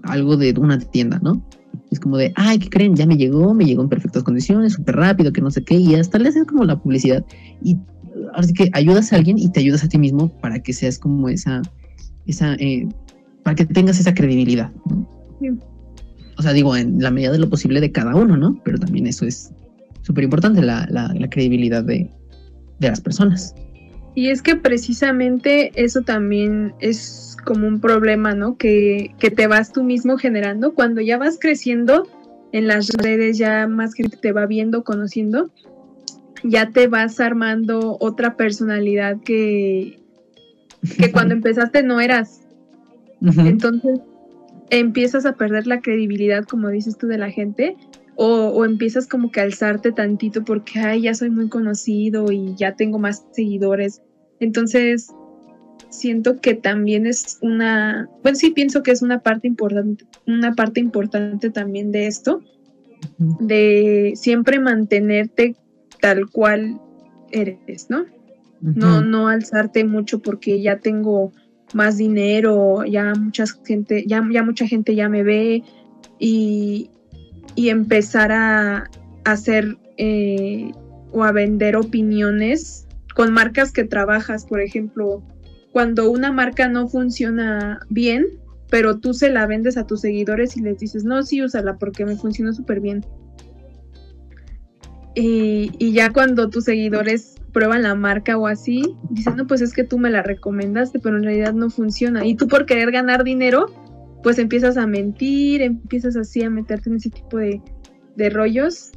algo de una tienda, ¿no? Es como de, ay, ¿qué creen? Ya me llegó, me llegó en perfectas condiciones, súper rápido, que no sé qué, y hasta le haces como la publicidad. Y ahora sí que ayudas a alguien y te ayudas a ti mismo para que seas como esa, esa, eh, para que tengas esa credibilidad, ¿no? Sí. O sea, digo, en la medida de lo posible de cada uno, ¿no? Pero también eso es súper importante, la, la, la credibilidad de, de las personas. Y es que precisamente eso también es como un problema, ¿no? Que, que te vas tú mismo generando. Cuando ya vas creciendo en las redes, ya más gente te va viendo, conociendo, ya te vas armando otra personalidad que, que cuando empezaste no eras. Entonces empiezas a perder la credibilidad, como dices tú, de la gente, o, empiezas como que a alzarte tantito porque, ay, ya soy muy conocido y ya tengo más seguidores. Entonces, siento que también es una, bueno, sí pienso que es una parte importante, una parte importante también de esto, de siempre mantenerte tal cual eres, ¿no? No, no alzarte mucho porque ya tengo más dinero, ya mucha gente, ya, ya mucha gente ya me ve y, y empezar a, hacer eh, o a vender opiniones con marcas que trabajas, por ejemplo, cuando una marca no funciona bien, pero tú se la vendes a tus seguidores y les dices, no, sí, úsala porque me funcionó súper bien. Y, y, ya cuando tus seguidores prueban la marca o así, dicen, no, pues es que tú me la recomendaste, pero en realidad no funciona. Y tú por querer ganar dinero, pues empiezas a mentir, empiezas así a meterte en ese tipo de, rollos.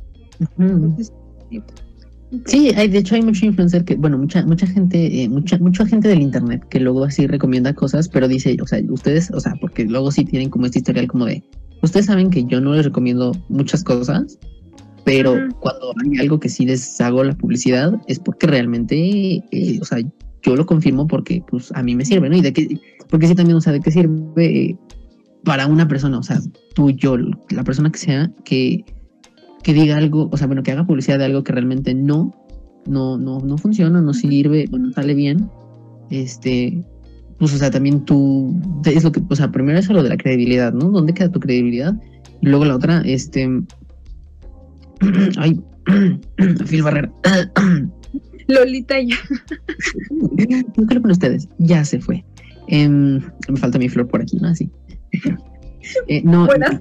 sí. hay, de hecho hay mucho influencer que, bueno, mucha, mucha gente, eh, mucha, mucha gente del internet que luego así recomienda cosas, pero dice, o sea, ustedes, o sea, porque luego sí tienen como este historial como de, ustedes saben que yo no les recomiendo muchas cosas, pero cuando hay algo que sí les hago la publicidad es porque realmente, eh, o sea, yo lo confirmo porque pues a mí me sirve, ¿no? Y de qué, porque sí también, o sea, de qué sirve para una persona, o sea, tú, yo, la persona que sea, que, que diga algo, o sea, bueno, que haga publicidad de algo que realmente no, no, no, no funciona, no sirve, o no sale bien, este, pues, o sea, también tú, es lo que, o sea, primero es lo de la credibilidad, ¿no? ¿Dónde queda tu credibilidad? Y luego la otra, este, ay, Phil Barrera. Lolita ya. ¿Qué le con ustedes? Ya se fue. Em, me falta mi flor por aquí, ¿no? Así. Eh, no. Buenas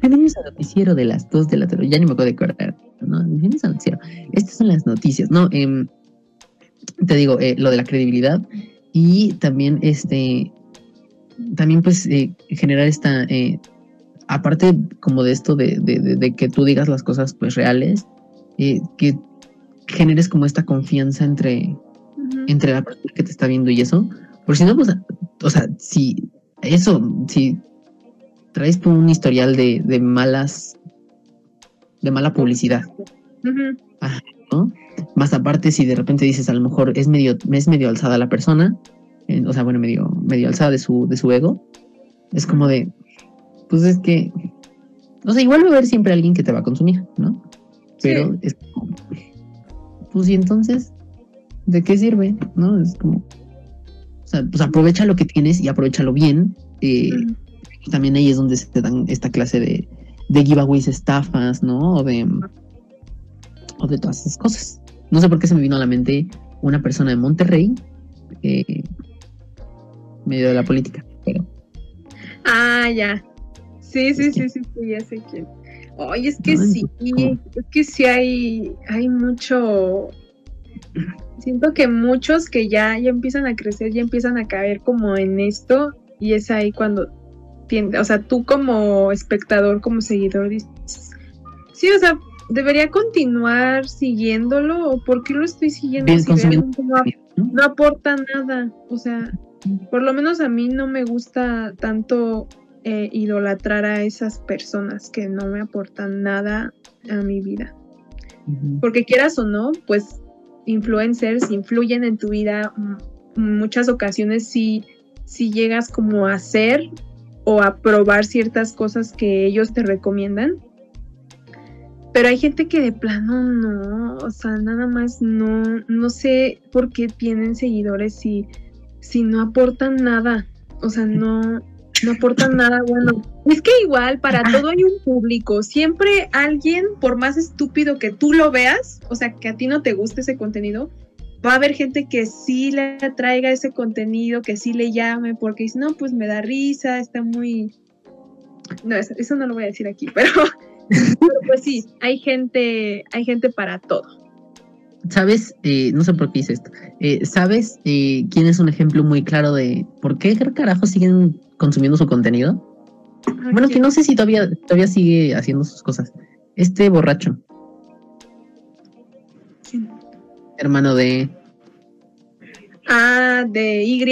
Bienvenidos al noticiero de las 2 de la tarde. Ya ni me acuerdo de acordar. ¿no? Bienvenidos al noticiero. Estas son las noticias, ¿no? Em, te digo, eh, lo de la credibilidad y también este. También, pues, eh, generar esta. Aparte, como de esto de, de, que tú digas las cosas, pues, reales, que generes como esta confianza entre, entre la persona que te está viendo y eso. Por si no, pues, o sea, si eso, si traes tú un historial de, de malas, de mala publicidad, ¿no? Más aparte, si de repente dices, a lo mejor es medio, es medio alzada la persona, o sea, bueno, medio, medio alzada de su, de su ego, es como de, pues es que, o sea, igual va a haber siempre alguien que te va a consumir, ¿no? Pero es como, pues y entonces, ¿de qué sirve? ¿No? Es como, sea, pues aprovecha lo que tienes y aprovechalo bien. Eh, también ahí es donde se te dan esta clase de, de giveaways, estafas, ¿no? O de, o de todas esas cosas. No sé por qué se me vino a la mente una persona de Monterrey, eh, medio de la política, pero. Ah, ya. Sí, sí, sí, sí, sí, ya sé quién. Ay, es que sí, es que sí hay, hay mucho, siento que muchos que ya, ya empiezan a crecer, ya empiezan a caer como en esto y es ahí cuando, tiende, o sea, tú como espectador, como seguidor, dices, sí, o sea, debería continuar siguiéndolo o por qué lo estoy siguiendo no, aporta nada, o sea, por lo menos a mí no me gusta tanto eh, idolatrar a esas personas que no me aportan nada a mi vida. Porque quieras o no, pues influencers influyen en tu vida, en muchas ocasiones si, si llegas como a hacer o a probar ciertas cosas que ellos te recomiendan. Pero hay gente que de plano no, o sea, nada más no, no sé por qué tienen seguidores si, si no aportan nada. O sea, no, no aportan nada bueno. Es que igual para todo hay un público. Siempre alguien, por más estúpido que tú lo veas, o sea, que a ti no te guste ese contenido, va a haber gente que sí le traiga ese contenido, que sí le llame, porque dice, no, pues me da risa, está muy... No, eso, no lo voy a decir aquí, pero, pero pues sí, hay gente, hay gente para todo. ¿Sabes? Eh, no sé por qué hice esto. Eh, ¿Sabes eh, quién es un ejemplo muy claro de por qué carajo siguen consumiendo su contenido? Bueno, que no sé si todavía, todavía sigue haciendo sus cosas. Este borracho. ¿Quién? Hermano de. Ah, de Y.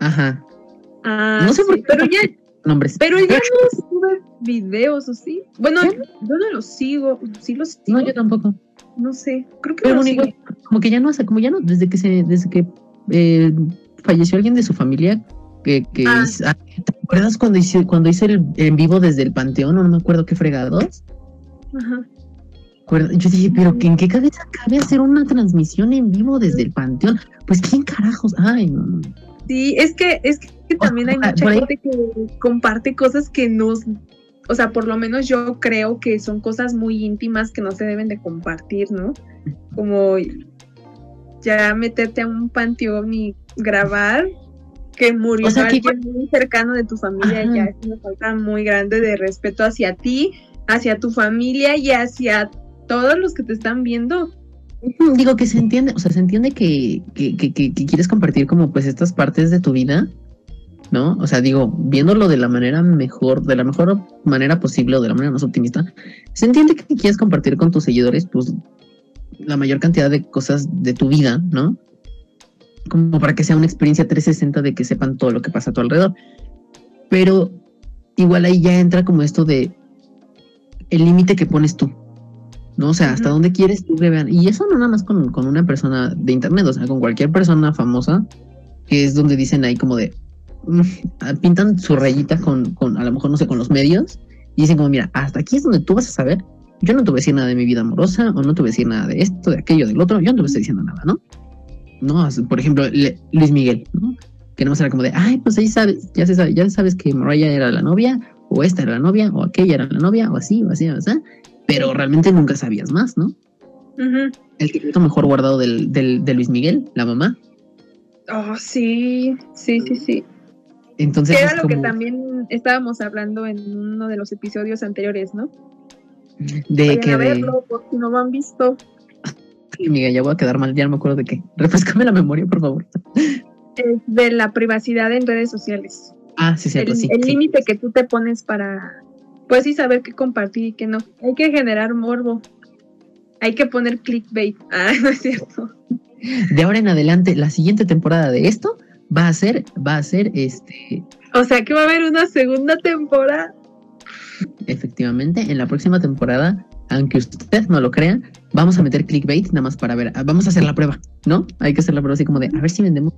Ajá. Ah, No sé por qué. pero ya, Nombres. pero ya no sube videos, ¿o sí? Bueno, ¿Qué? yo no los sigo, sí los sigo, no, yo tampoco. Sé, creo que Pero no bueno, igual, como que ya no hace, como ya no, desde que se, desde que eh, falleció alguien de su familia, que, que Ah. ah, ¿te acuerdas cuando hice, cuando hice el en vivo desde el panteón? O no me acuerdo qué fregados. Ajá. Yo dije, pero ¿en qué cabeza cabe hacer una transmisión en vivo desde el panteón? Pues quién carajos, ay, no, no. Sí, es que, es que también hay mucha gente que comparte cosas que nos, o sea, por lo menos yo creo que son cosas muy íntimas que no se deben de compartir, ¿no? Como ya meterte a un panteón y grabar que murió O sea, que alguien muy cercano de tu familia, Ajá. ya es una falta muy grande de respeto hacia ti, hacia tu familia y hacia todos los que te están viendo. Digo que se entiende, o sea, se entiende que, que, que, que- que quieres compartir como pues estas partes de tu vida, ¿no? O sea, digo, viéndolo de la manera mejor, de la mejor manera posible o de la manera más optimista, se entiende que quieres compartir con tus seguidores pues la mayor cantidad de cosas de tu vida, ¿no? Como para que sea una experiencia 360 de que sepan todo lo que pasa a tu alrededor. Pero igual ahí ya entra como esto de el límite que pones tú. ¿no? O sea, hasta dónde quieres tú que vean. Y eso no nada más con, con una persona de internet, o sea, con cualquier persona famosa, que es donde dicen ahí como de, pintan su rayita con, con, a lo mejor, no sé, con los medios, y dicen como, mira, hasta aquí es donde tú vas a saber, yo no te voy a decir nada de mi vida amorosa, o no te voy a decir nada de esto, de aquello, del otro, yo no te voy a estar diciendo nada, ¿no? No, por ejemplo, Le- Luis Miguel, ¿no? Que no era como de, ay, pues ahí sabes, ya se sabe, ya sabes que Mariah era la novia, o esta era la novia, o aquella era la novia, o así, o así, o así, pero realmente nunca sabías más, ¿no? El secreto mejor guardado del, del, de Luis Miguel, la mamá. Oh, sí, sí, sí, sí. Entonces, Que era lo que también estábamos hablando en uno de los episodios anteriores, ¿no? de Vayan que a de, verlo, por si no lo han visto. Ay, Miguel, ya voy a quedar mal, ya no me acuerdo de qué. Refrescame la memoria, por favor. Es de la privacidad en redes sociales. Ah, sí, cierto, el sí. el sí. límite que tú te pones para, pues sí, saber qué compartir y qué no. Hay que generar morbo. Hay que poner clickbait. Ah, no es cierto. De ahora en adelante, la siguiente temporada de esto va a ser, va a ser, este, O sea que va a haber una segunda temporada. efectivamente, en la próxima temporada, aunque usted no lo crea, vamos a meter clickbait nada más para ver, ah, vamos a hacer la prueba, ¿no? Hay que hacer la prueba así como de, a ver si vendemos,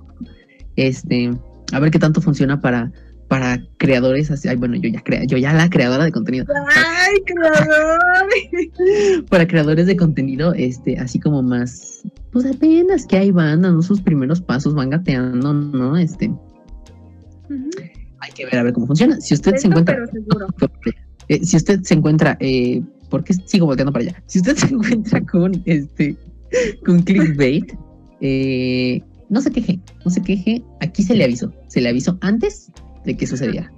este, a ver qué tanto funciona para, para creadores, así, ay, bueno, yo ya crea, yo ya la creadora de contenido, ¡Ay, creador! para creadores de contenido, este, así como más, pues apenas que ahí van dando sus primeros pasos, van gateando, ¿no? Este, hay que ver a ver cómo funciona. Si usted se encuentra, pero seguro. eh, si usted se encuentra, eh, ¿por qué sigo volteando para allá? Si usted se encuentra con este, con clickbait, eh, no se queje, no se queje. Aquí se le avisó, se le avisó antes de que sucediera.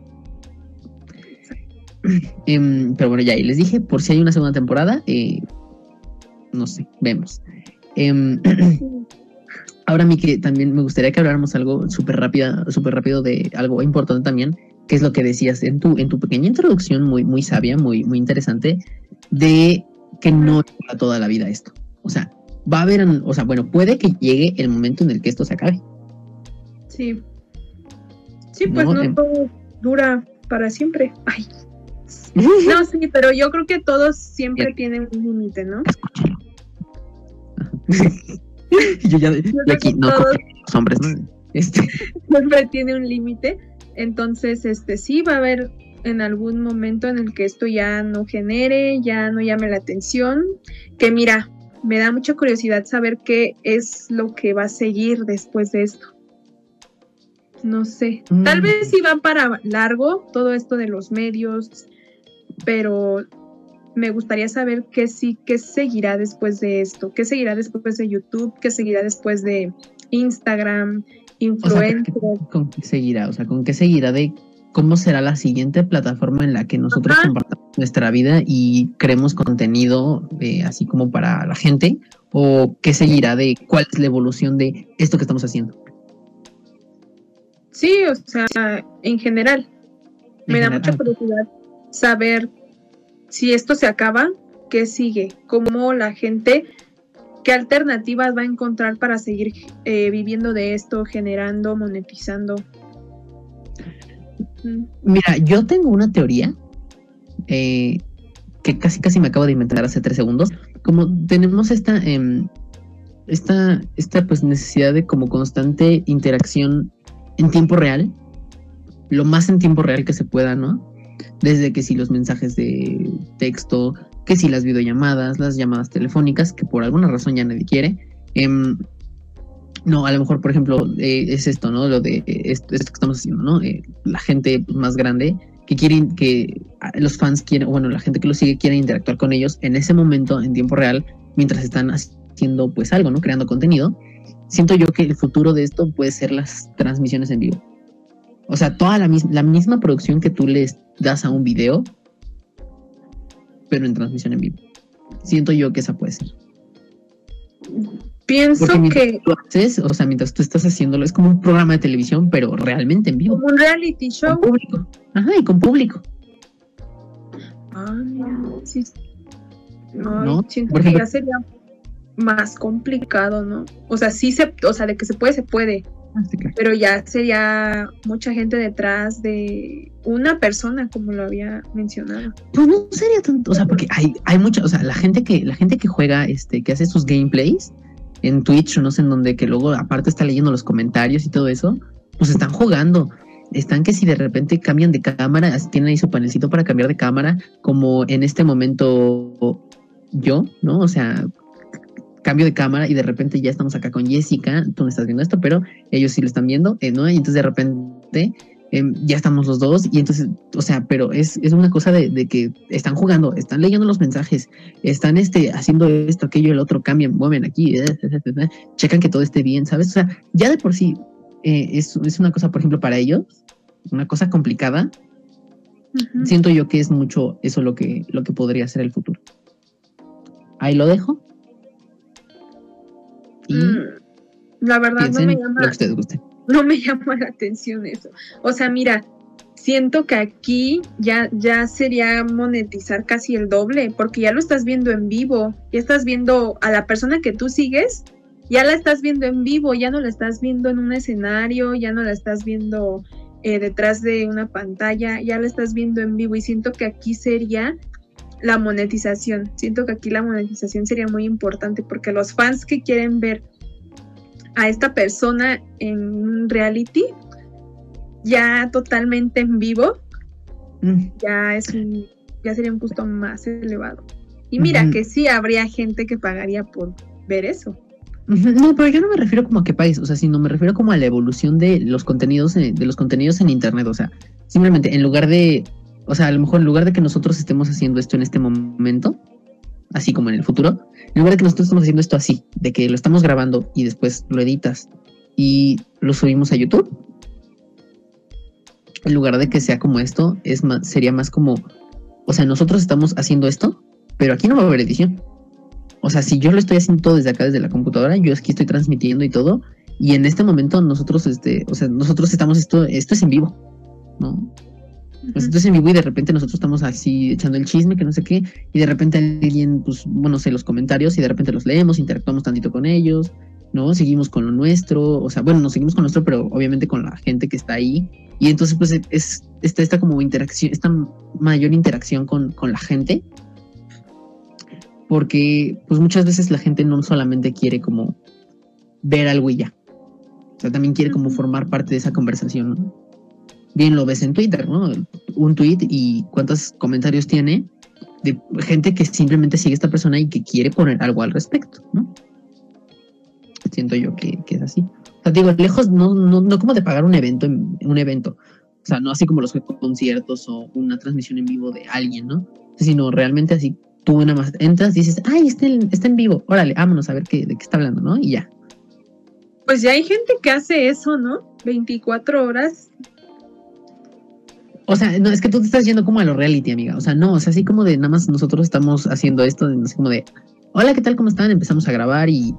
Em, pero bueno, ya, y les dije, por si hay una segunda temporada, eh, no sé, vemos. Em, ahora que también me gustaría que habláramos algo súper rápida, súper rápido de algo importante también, que es lo que decías en tu, en tu pequeña introducción, muy, muy sabia, muy, muy interesante, de que no para toda la vida esto. O sea, va a haber, o sea, bueno, puede que llegue el momento en el que esto se acabe. Sí. Sí, pues No, no, em- todo dura para siempre. Ay. No, sí, pero yo creo que todos siempre tienen un límite, ¿no? Escúchalo. Y yo ya, Yo aquí no todos los hombres, ¿no? Este, siempre tiene un límite. Entonces, este sí va a haber en algún momento en el que esto ya no genere, ya no llame la atención. Que mira, me da mucha curiosidad saber qué es lo que va a seguir después de esto. No sé. Tal Mm. vez sí va para largo todo esto de los medios, pero me gustaría saber qué sí, qué seguirá después de esto, qué seguirá después de YouTube, qué seguirá después de Instagram, o sea, influencers. ¿con qué seguirá? O sea, ¿con qué seguirá de cómo será la siguiente plataforma en la que nosotros Ajá. compartamos nuestra vida y creemos contenido eh, así como para la gente, o qué seguirá de cuál es la evolución de esto que estamos haciendo. Sí, o sea, en general. En Me da mucha curiosidad saber si esto se acaba, qué sigue, cómo la gente, qué alternativas va a encontrar para seguir eh, viviendo de esto, generando, monetizando. Mira, yo tengo una teoría eh, que casi casi me acabo de inventar hace tres segundos. Como tenemos esta, em, esta, esta pues necesidad de como constante interacción en tiempo real, lo más en tiempo real que se pueda, ¿no? Desde que si los mensajes de texto, que si las videollamadas, las llamadas telefónicas, que por alguna razón ya nadie quiere. em, no, a lo mejor, por ejemplo, eh, es esto, ¿no? Lo de esto, que estamos haciendo, ¿no? Eh, la gente más grande que quieren que los fans quieren, bueno, la gente que los sigue quiere interactuar con ellos en ese momento, en tiempo real, mientras están haciendo pues algo, ¿no? Creando contenido. Siento yo que el futuro de esto puede ser las transmisiones en vivo. O sea, toda la, la misma producción que tú les das a un video, pero en transmisión en vivo. Siento yo que esa puede ser. Pienso Porque que tú haces, o sea, mientras tú estás haciéndolo, es como un programa de televisión, pero realmente en vivo. como un reality Con show. público. Ajá, y con público. Ah, sí. Ay, ¿No? siento que ya sería más complicado, ¿no? O sea, sí se, o sea, de que se puede, se puede, sí, claro. pero ya sería mucha gente detrás de una persona, como lo había mencionado. Pues no sería tanto, o sea, porque hay, hay mucha, o sea, la gente que, la gente que juega, este, que hace sus gameplays en Twitch o no sé en dónde, que luego aparte está leyendo los comentarios y todo eso, pues están jugando. Están que si de repente cambian de cámara, tienen ahí su panelcito para cambiar de cámara, como en este momento yo, ¿no? O sea, cambio de cámara y de repente ya estamos acá con Jessica, tú no estás viendo esto, pero ellos sí lo están viendo, eh, ¿no? Y entonces de repente em, ya estamos los dos y entonces, o sea, pero es, es una cosa de, de que están jugando, están leyendo los mensajes, están este, haciendo esto, aquello, el otro, cambian, mueven aquí, eh, eh, eh, checan que todo esté bien, ¿sabes? O sea, ya de por sí es, es una cosa, por ejemplo, para ellos, una cosa complicada, siento yo que es mucho eso lo que, lo que podría ser el futuro. Ahí lo dejo. Y Mm, La verdad no me lo llama, que ustedes gusten. no me llama la atención eso. O sea, mira, siento que aquí ya, ya sería monetizar casi el doble, porque ya lo estás viendo en vivo, ya estás viendo a la persona que tú sigues, ya la estás viendo en vivo, ya no la estás viendo en un escenario, ya no la estás viendo eh, detrás de una pantalla, ya la estás viendo en vivo y siento que aquí sería la monetización, siento que aquí la monetización sería muy importante porque los fans que quieren ver a esta persona en un reality ya totalmente en vivo, Mm, ya es un, ya sería un costo más elevado. Y mira que sí habría gente que pagaría por ver eso. No, pero yo no me refiero como a qué país, o sea, sino me refiero como a la evolución de los contenidos, en- de los contenidos en internet, o sea, simplemente en lugar de, o sea, a lo mejor en lugar de que nosotros estemos haciendo esto en este momento, así como en el futuro, en lugar de que nosotros estemos haciendo esto así, de que lo estamos grabando y después lo editas y lo subimos a YouTube, en lugar de que sea como esto, es más, sería más como, o sea, nosotros estamos haciendo esto, pero aquí no va a haber edición. O sea, si yo lo estoy haciendo todo desde acá, desde la computadora, yo aquí estoy transmitiendo y todo, y en este momento nosotros, este, o sea, nosotros estamos esto, esto es en vivo, ¿no? Pues esto es en vivo y de repente nosotros estamos así echando el chisme, que no sé qué, y de repente alguien, pues, bueno, sé los comentarios y de repente los leemos, interactuamos tantito con ellos, ¿no? Seguimos con lo nuestro, o sea, bueno, nos seguimos con lo nuestro, pero obviamente con la gente que está ahí, y entonces, pues, es esta, esta como interacción, esta mayor interacción con, con la gente, porque, pues, muchas veces la gente no solamente quiere como ver algo y ya, o sea, también quiere como formar parte de esa conversación, ¿no? Bien lo ves en Twitter, ¿no? Un tweet y cuántos comentarios tiene de gente que simplemente sigue a esta persona y que quiere poner algo al respecto, ¿no? Siento yo que, es así. O sea, digo, lejos, no, no, no como de pagar un evento, en, un evento. O sea, no así como los conciertos o una transmisión en vivo de alguien, ¿no? Sino realmente así, tú nada más entras, dices, ay, está en, está en vivo, órale, vámonos a ver qué, de qué está hablando, ¿no? Y ya. Pues ya hay gente que hace eso, ¿no? 24 horas. O sea, no, es que tú te estás yendo como a lo reality, amiga. O sea, no, o sea, así como de nada más nosotros estamos haciendo esto, así como de, hola, ¿qué tal? ¿Cómo están? Empezamos a grabar y,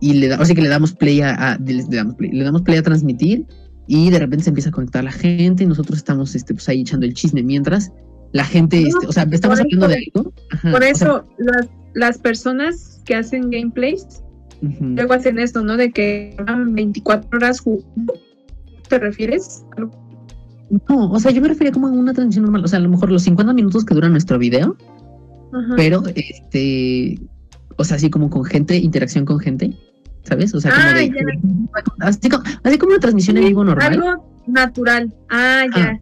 y le, da, o sea, que le damos play a, a- le, le damos play, le damos play a transmitir y de repente se empieza a conectar la gente y nosotros estamos, este, pues ahí echando el chisme mientras la gente, No, este, o sea, estamos eso- hablando de algo. Ajá, Por o sea, eso las, las personas que hacen gameplays luego hacen esto, ¿no? De que van 24 horas jugando. ¿Te refieres? No, o sea, yo me refería como a una transmisión normal, o sea, a lo mejor los 50 minutos que dura nuestro video, Ajá. pero este, o sea, así como con gente, interacción con gente, ¿sabes? O sea, como Ah, de, así, como, así como una transmisión en vivo normal, Algo natural. Ah, ya.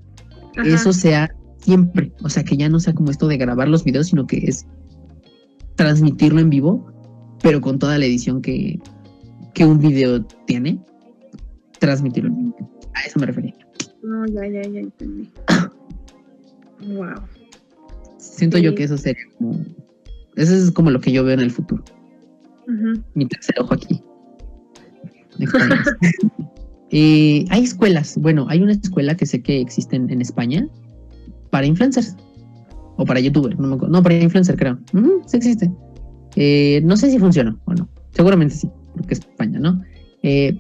Ajá. eso sea siempre, o sea, que ya no sea como esto de grabar los videos, sino que es transmitirlo en vivo, pero con toda la edición que, que un video tiene, transmitirlo en vivo. A eso me refería. No, ya, ya, ya entendí. wow. Siento Sí. yo que eso sería como, eso es como lo que yo veo en el futuro. Ujú. mi tercer ojo aquí. Eh, hay escuelas, bueno, hay una escuela que sé que existe en, en España para influencers o para youtubers, no, me acuerdo. no para influencer creo, sí existe. Eh, no sé si funciona o no, seguramente sí, porque es España, ¿no? Eh,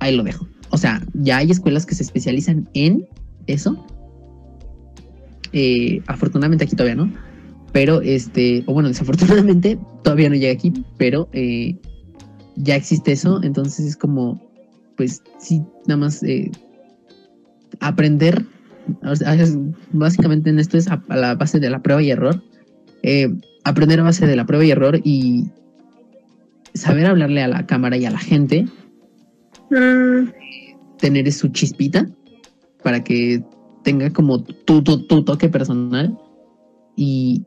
ahí lo dejo. O sea, ya hay escuelas que se especializan en eso. Eh, afortunadamente aquí todavía no, pero este, o bueno, desafortunadamente todavía no llega aquí, pero eh, ya existe eso, entonces es como, pues sí, nada más eh, aprender, básicamente en esto es a, la base de la prueba y error, aprender a base de la prueba y error y saber hablarle a la cámara y a la gente, Mm, tener su chispita para que tenga como tu, tu, tu toque personal y,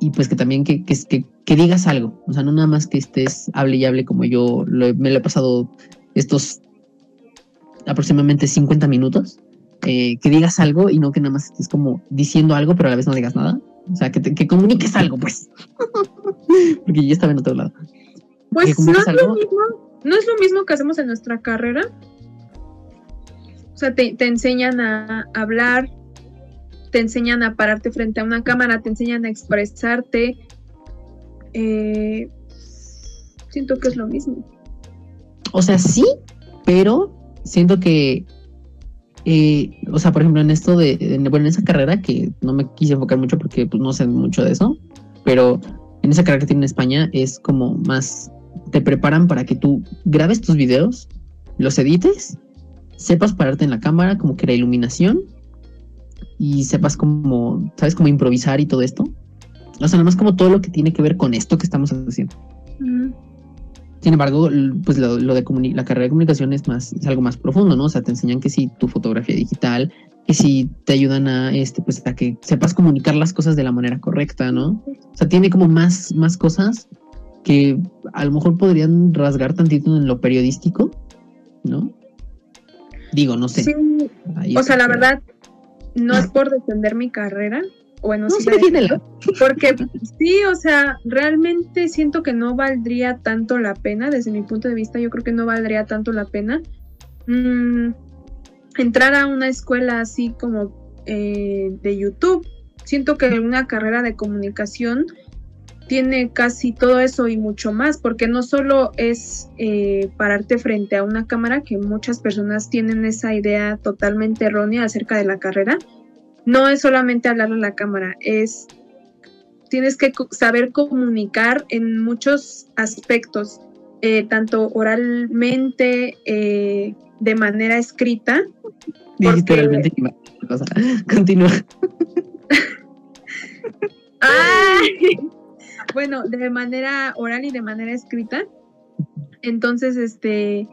y pues que también que, que, que, que digas algo, o sea, no nada más que estés hable y hable como yo lo me lo he pasado estos aproximadamente 50 minutos, eh, que digas algo y no que nada más estés como diciendo algo pero a la vez no digas nada, o sea, que, te- que comuniques algo pues, porque yo estaba en otro lado. Pues no es, lo mismo, no es lo mismo que hacemos en nuestra carrera. O sea, te, te enseñan a hablar, te enseñan a pararte frente a una cámara, te enseñan a expresarte. Eh, siento que es lo mismo. O sea, sí, pero siento que, eh, o sea, por ejemplo, en esto de, en- bueno, en esa carrera que no me quise enfocar mucho porque pues, no sé mucho de eso, pero en esa carrera que tiene en España es como más, te preparan para que tú grabes tus videos, los edites, sepas pararte en la cámara, como que la iluminación y sepas como, sabes, como improvisar y todo esto. O sea, nada más como todo lo que tiene que ver con esto que estamos haciendo. Mm, Sin embargo, pues lo, lo de la carrera de comunicación es más, es algo más profundo, ¿no? O sea, te enseñan que si tu fotografía digital, que si te ayudan a este, pues a que sepas comunicar las cosas de la manera correcta, ¿no? O sea, tiene como más, más cosas que a lo mejor podrían rasgar tantito en lo periodístico, ¿no? Digo, no sé. Sí, Ahí o sea, la verdad, no es por defender mi carrera. Bueno, No, sí la. Porque sí, o sea, realmente siento que no valdría tanto la pena, desde mi punto de vista, yo creo que no valdría tanto la pena mm, entrar a una escuela así como eh, de YouTube. Siento que una carrera de comunicación tiene casi todo eso y mucho más, porque no solo es eh, pararte frente a una cámara, que muchas personas tienen esa idea totalmente errónea acerca de la carrera, no es solamente hablarle a la cámara, es tienes que saber comunicar en muchos aspectos, eh, tanto oralmente, eh, de manera escrita. Porque- cosa. Continúa. ¡Ay! bueno, de manera oral y de manera escrita. Entonces, este,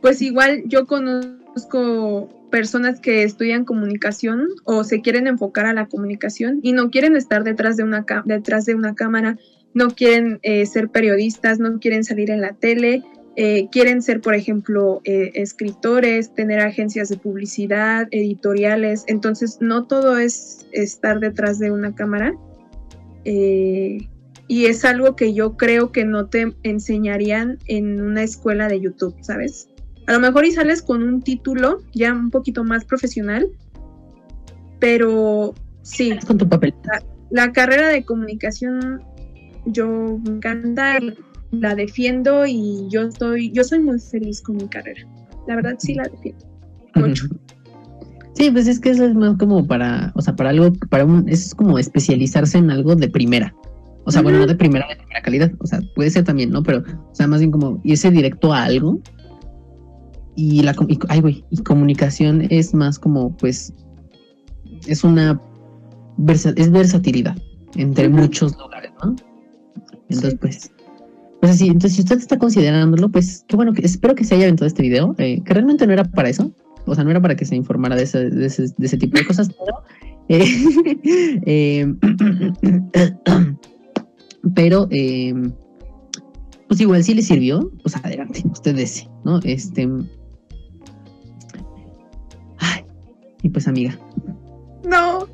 pues igual yo conozco personas que estudian comunicación o se quieren enfocar a la comunicación y no quieren estar detrás de una, detrás de una cámara, no quieren eh, ser periodistas, no quieren salir en la tele, eh, quieren ser, por ejemplo, eh, escritores, tener agencias de publicidad, editoriales. Entonces, no todo es estar detrás de una cámara. Eh, y es algo que yo creo que no te enseñarían en una escuela de YouTube, ¿sabes? A lo mejor y sales con un título ya un poquito más profesional, pero sí. Con tu papel. La, carrera de comunicación yo me encanta, la defiendo y yo estoy, yo soy muy feliz con mi carrera. La verdad sí la defiendo mucho. Sí, pues es que eso es más como para, o sea, para algo, para un, es como especializarse en algo de primera. O sea, bueno, no de primera, de primera calidad. O sea, puede ser también, ¿no? Pero, o sea, más bien como irse directo a algo. Y la ay, güey, y comunicación es más como, pues, es una es versatilidad entre muchos lugares, ¿no? Entonces, pues, pues así, entonces si usted está considerándolo, pues qué bueno, que espero que se haya visto este video, eh, que realmente no era para eso, o sea, no era para que se informara de ese, de ese, de ese tipo de cosas, pero, eh, eh, pero pues igual sí le sirvió, pues adelante, usted desee, ¿no? Este, ay, y pues amiga. No.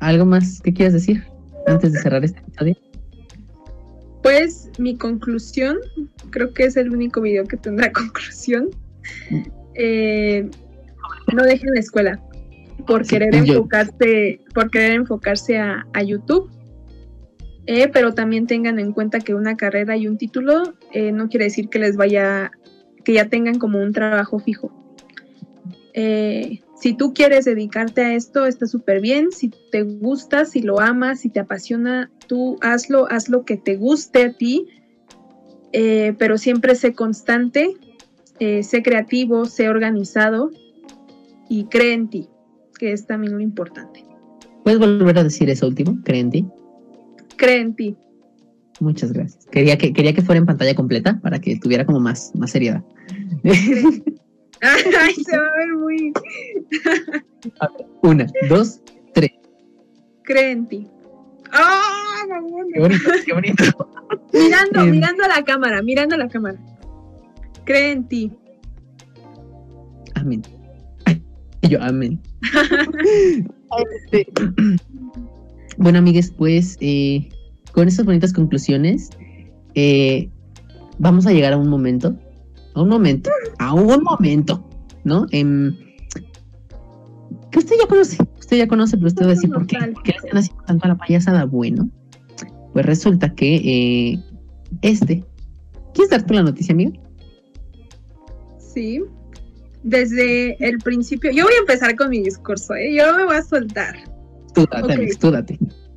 ¿Algo más que quieras decir antes de cerrar este episodio? Pues mi conclusión, creo que es el único video que tendrá conclusión. Eh, no dejen la escuela por querer enfocarse, por querer enfocarse a, YouTube. Eh, pero también tengan en cuenta que una carrera y un título eh, no quiere decir que les vaya, que ya tengan como un trabajo fijo. si tú quieres dedicarte a esto, está súper bien. Si te gusta, si lo amas, si te apasiona, tú hazlo, haz lo que te guste a ti, pero siempre sé constante, sé creativo, sé organizado y cree en ti, que es también lo importante. ¿Puedes volver a decir eso último? ¿Cree en ti? Cree en ti. Muchas gracias. Quería que, quería que fuera en pantalla completa para que tuviera como más, más seriedad. Ay, se va a ver muy. Una, dos, tres. Cree en ti. ¡Ah! qué bonito, qué bonito. mirando, em. mirando a la cámara, mirando a la cámara. Cree en ti. Amén. Y yo, amén. Bueno, amigues, pues eh, con estas bonitas conclusiones, eh, vamos a llegar a un momento, a un momento, a un momento, ¿no? Em, que usted ya conoce, usted ya conoce, pero usted va a decir, ¿por qué, ¿por qué le están haciendo tanto a la payasada? Bueno, pues resulta que eh, este, ¿quieres dar tú la noticia, amiga? Sí, desde el principio, yo voy a empezar con mi discurso, ¿eh? yo me voy a soltar.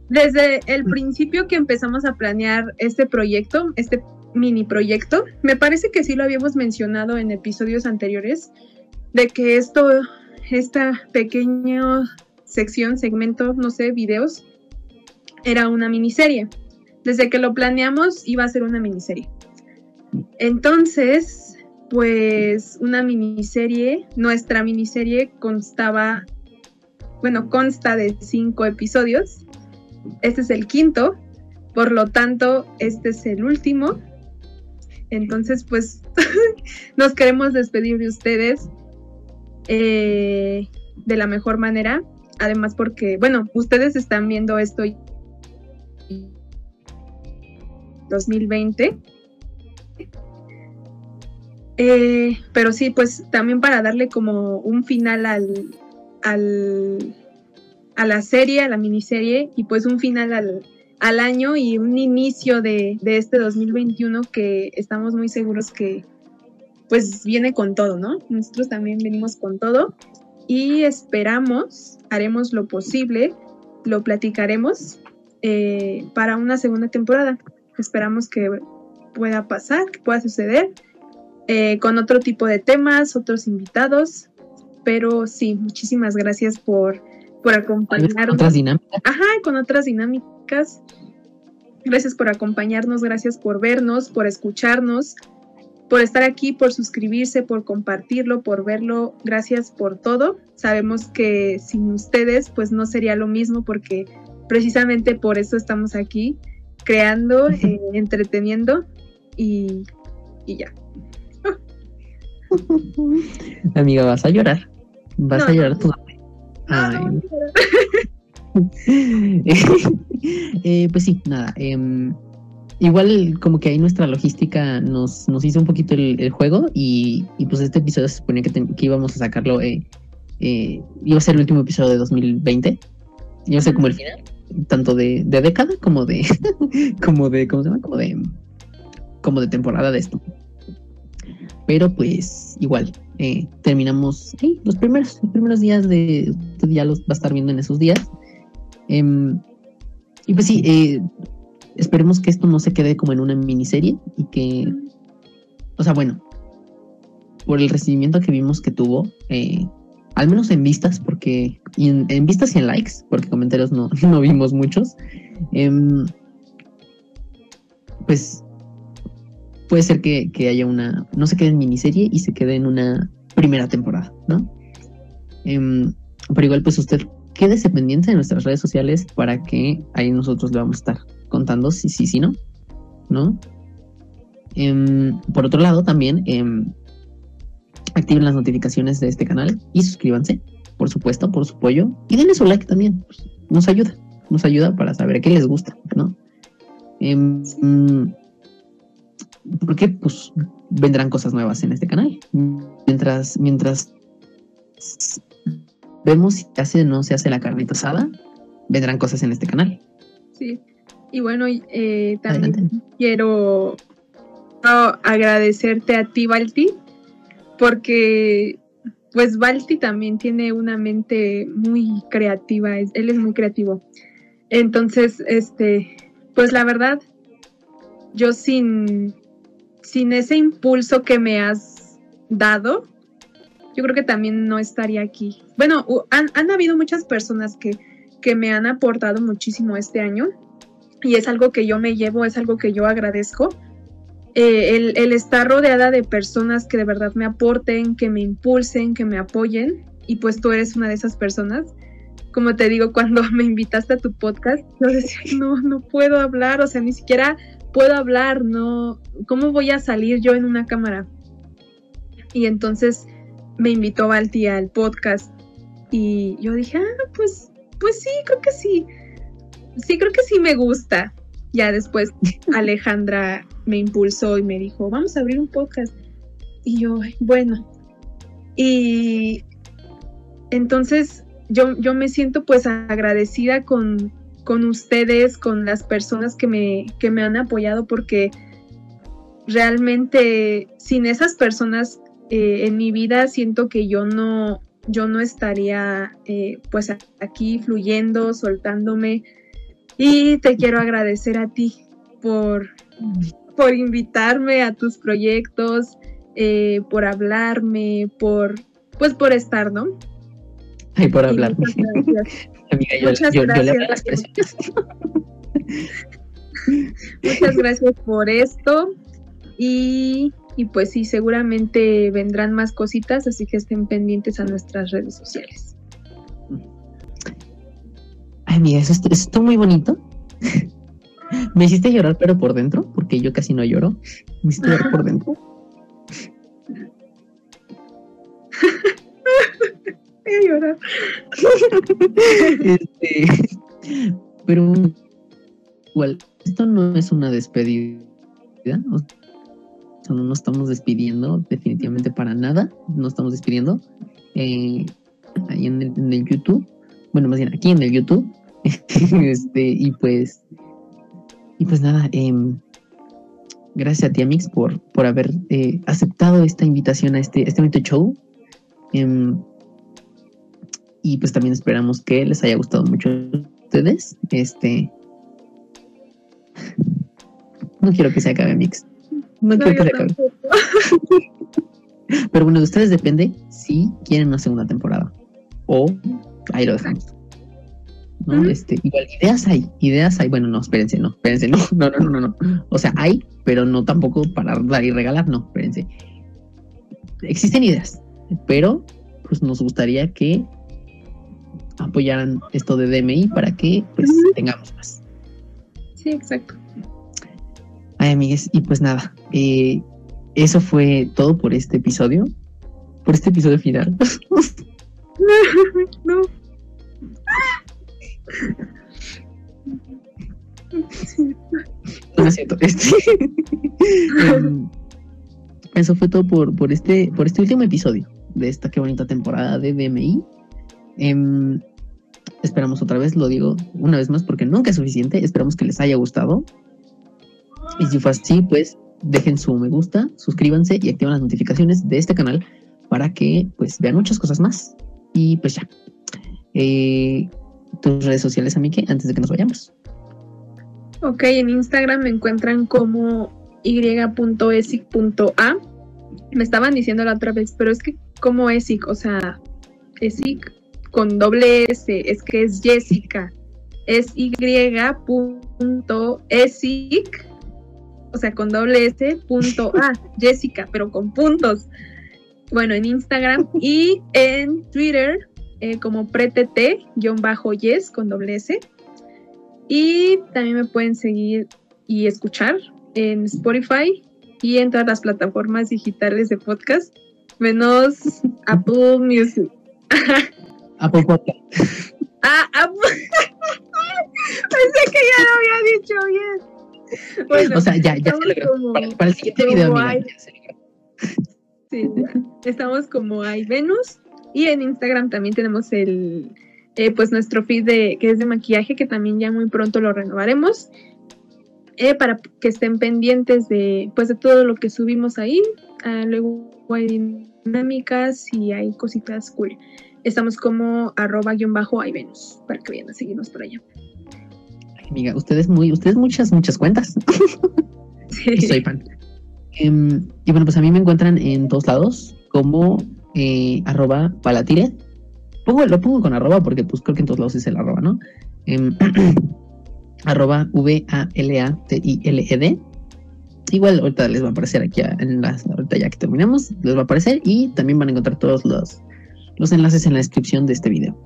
Desde el principio que empezamos a planear este proyecto, este mini proyecto, me parece que sí lo habíamos mencionado en episodios anteriores, de que esto, esta pequeña sección, segmento, no sé, videos, era una miniserie. Desde que lo planeamos iba a ser una miniserie. Entonces, pues una miniserie, nuestra miniserie constaba, bueno, consta de cinco episodios. Este es el quinto, por lo tanto, este es el último. Entonces, pues nos queremos despedir de ustedes eh, de la mejor manera. Además, porque, bueno, ustedes están viendo esto 2020 eh, pero sí, pues también para darle como un final al, a la serie, a la miniserie, y pues un final al, año y un inicio de, de, este 2021 que estamos muy seguros que pues viene con todo, ¿no? Nosotros también venimos con todo y esperamos, haremos lo posible, lo platicaremos eh, para una segunda temporada. Esperamos que pueda pasar, que pueda suceder eh, con otro tipo de temas, otros invitados. Pero sí, muchísimas gracias por, por acompañarnos. Con otras dinámicas. Ajá, con otras dinámicas. Gracias por acompañarnos, gracias por vernos, por escucharnos, por estar aquí, por suscribirse, por compartirlo, por verlo. Gracias por todo. Sabemos que sin ustedes pues no sería lo mismo porque precisamente por eso estamos aquí, creando, eh, entreteniendo y, y ya. Amiga, vas a llorar. Vas a llorar tú. eh, pues sí, nada. Em, igual como que ahí nuestra logística nos, nos hizo un poquito el, juego y, pues este episodio se suponía que, que íbamos a sacarlo, eh, eh, iba a ser el último episodio de 2020, iba a ser como el final, tanto de, de década como de, como de, ¿cómo se llama? Como de, como de temporada de esto. Pero pues igual, eh, terminamos los, primeros, primeros días de, ya los va a estar viendo en esos días. Em, y pues sí, eh, esperemos que esto no se quede como en una miniserie y que, o sea, bueno, por el recibimiento que vimos que tuvo, eh, al menos en vistas, porque en, vistas y en likes, porque comentarios no, no vimos muchos, em, pues puede ser que, haya una, no se quede en miniserie y se quede en una primera temporada, ¿no? Em, pero igual pues usted quédese pendiente de nuestras redes sociales para que ahí nosotros le vamos a estar contando si sí, si, no, ¿no? Em, por otro lado también em, activen las notificaciones de este canal y suscríbanse, por supuesto, por su apoyo y denle su like también, pues, nos ayuda, nos ayuda para saber qué les gusta, ¿no? Porque pues vendrán cosas nuevas en este canal. Mientras, mientras vemos si hace o no se hace la carnita asada, vendrán cosas en este canal. Sí, y bueno, eh, también quiero agradecerte a ti, Balti, porque pues Balti también tiene una mente muy creativa, él es muy creativo. Entonces, este, pues la verdad, yo sin sin ese impulso que me has dado, yo creo que también no estaría aquí. Bueno, han, habido muchas personas que, que me han aportado muchísimo este año y es algo que yo me llevo, es algo que yo agradezco. Eh, el, el, estar rodeada de personas que de verdad me aporten, que me impulsen, que me apoyen, y pues tú eres una de esas personas. Como te digo, cuando me invitaste a tu podcast, yo decía, no, no puedo hablar, o sea, ni siquiera puedo hablar, no, ¿cómo voy a salir yo en una cámara? Y entonces me invitó Balti al podcast y yo dije, ah, pues, pues sí, creo que sí, sí, creo que sí me gusta. Ya después Alejandra me impulsó y me dijo, vamos a abrir un podcast. Y yo, bueno, y entonces yo, yo me siento pues agradecida con, con ustedes, con las personas que me, que me han apoyado, porque realmente sin esas personas eh, en mi vida siento que yo no, yo no estaría eh, pues aquí fluyendo, soltándome. Y te quiero agradecer a ti por, por invitarme a tus proyectos, eh, por hablarme, por pues por estar, ¿no? Ay, por hablarme. Muchas gracias. Muchas gracias por esto. Y, pues sí, seguramente vendrán más cositas, así que estén pendientes a nuestras redes sociales. Ay, mira, eso, está muy bonito. Me hiciste llorar, pero por dentro, porque yo casi no lloro. Me hiciste llorar por dentro. A. Este, pero igual, esto no es una despedida. O no nos estamos despidiendo definitivamente para nada. No estamos despidiendo. Eh, ahí en el, YouTube. Bueno, más bien aquí en el YouTube. este, y pues. Y pues nada, em, gracias a ti, Amix, por, por haber eh, aceptado esta invitación a este, este bonito show. Em, y pues también esperamos que les haya gustado mucho a ustedes. Este. No quiero que se acabe Mix. No, quiero que se acabe. Pero bueno, de ustedes depende si quieren una segunda temporada. O ahí lo dejamos. ¿no? Este, igual, ideas hay, ideas hay. Bueno, no, espérense, no, espérense, no, no, no, no, no. O sea, hay, pero no tampoco para dar y regalar, no, espérense. Existen ideas, pero pues nos gustaría que apoyaran esto de DMI para que pues tengamos más. Sí, exacto. Ay, amigues, y pues nada, eh, eso fue todo por este episodio, por este episodio final. no. no es cierto. Este, em, eso fue todo por, por, este, por este último episodio de esta qué bonita temporada de DMI. Em, esperamos otra vez, lo digo una vez más porque nunca es suficiente. Esperamos que les haya gustado. Y si fue así, pues dejen su me gusta, suscríbanse y activen las notificaciones de este canal para que pues vean muchas cosas más. Y pues ya. Eh, tus redes sociales, Amike, antes de que nos vayamos. Ok, en Instagram me encuentran como y.esic.a. Me estaban diciendo la otra vez, pero es que como esic, o sea, esic con doble S, es que es Jessica. Es y.esic, o sea, con doble S, punto A, Jessica, pero con puntos. Bueno, en Instagram y en Twitter eh, como pretete-yes con doble S. Y también me pueden seguir y escuchar en Spotify y en todas las plataformas digitales de podcast, menos Apple Music. Apple Podcast. Ah, Apple. Pensé que ya lo había dicho bien. Bueno, o sea, ya, ya se logró. Para, para, el siguiente video, mira, ya se logró. Sí, estamos como hay Venus y en Instagram también tenemos el, eh, pues nuestro feed de, que es de maquillaje, que también ya muy pronto lo renovaremos. Eh, para que estén pendientes de, pues, de todo lo que subimos ahí. Uh, luego hay dinámicas y hay cositas cool. Estamos como arroba guion bajo hay Venus, para que vayan a seguirnos por allá. Ay, amiga, ustedes muy, ustedes muchas, muchas cuentas. Sí. Soy fan. Um, y bueno, pues a mí me encuentran en todos lados como eh, arroba palatire. Pongo, lo pongo con arroba porque pues creo que en todos lados es el arroba, ¿no? Eh, arroba V-A-L-A-T-I-L-E-D. Igual ahorita les va a aparecer aquí en las, ahorita ya que terminemos, les va a aparecer y también van a encontrar todos los, los enlaces en la descripción de este video.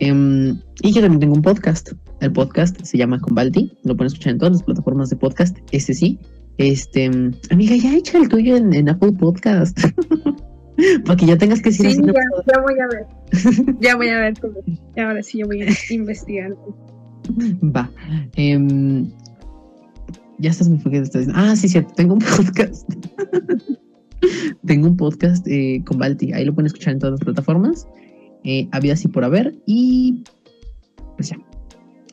Um, y yo también tengo un podcast. El podcast se llama Convalti. Lo pueden escuchar en todas las plataformas de podcast. Este sí. Este, amiga, ya echa el tuyo en, en Apple Podcast. Para que ya tengas que decir sí, ya, ya, voy a ver. ya voy a ver cómo. Ahora sí, yo voy a investigar. Va. Eh, ya estás muy fuerte. Ah, sí, cierto. Tengo un podcast. tengo un podcast eh, con Balti. Ahí lo pueden escuchar en todas las plataformas. Eh, había así por haber. Y pues ya.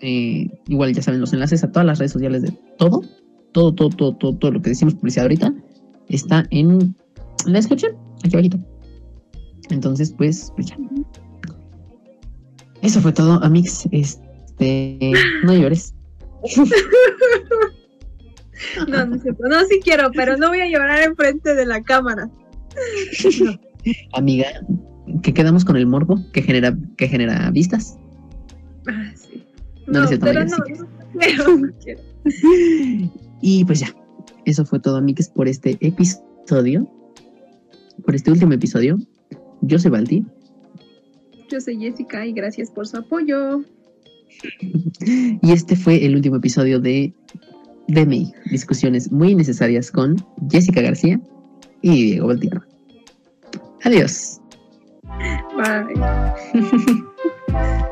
Eh, igual ya saben los enlaces a todas las redes sociales de todo. Todo, todo, todo, todo, todo lo que decimos publicidad ahorita está en la descripción aquí abajito. Entonces, pues, pues ya. Eso fue todo, Amix. Este, no llores. no, no, no, sí quiero, pero no voy a llorar enfrente de la cámara. Amiga, ¿qué quedamos con el morbo que genera, que genera vistas? Ah, sí. No, no pero no, no, quiero. Y pues ya, eso fue todo, Amix, por este episodio por este último episodio. Yo soy Balti. Yo soy Jessica y gracias por su apoyo. y este fue el último episodio de DMI, discusiones muy necesarias con Jessica García y Diego Valtierra. Adiós. Bye.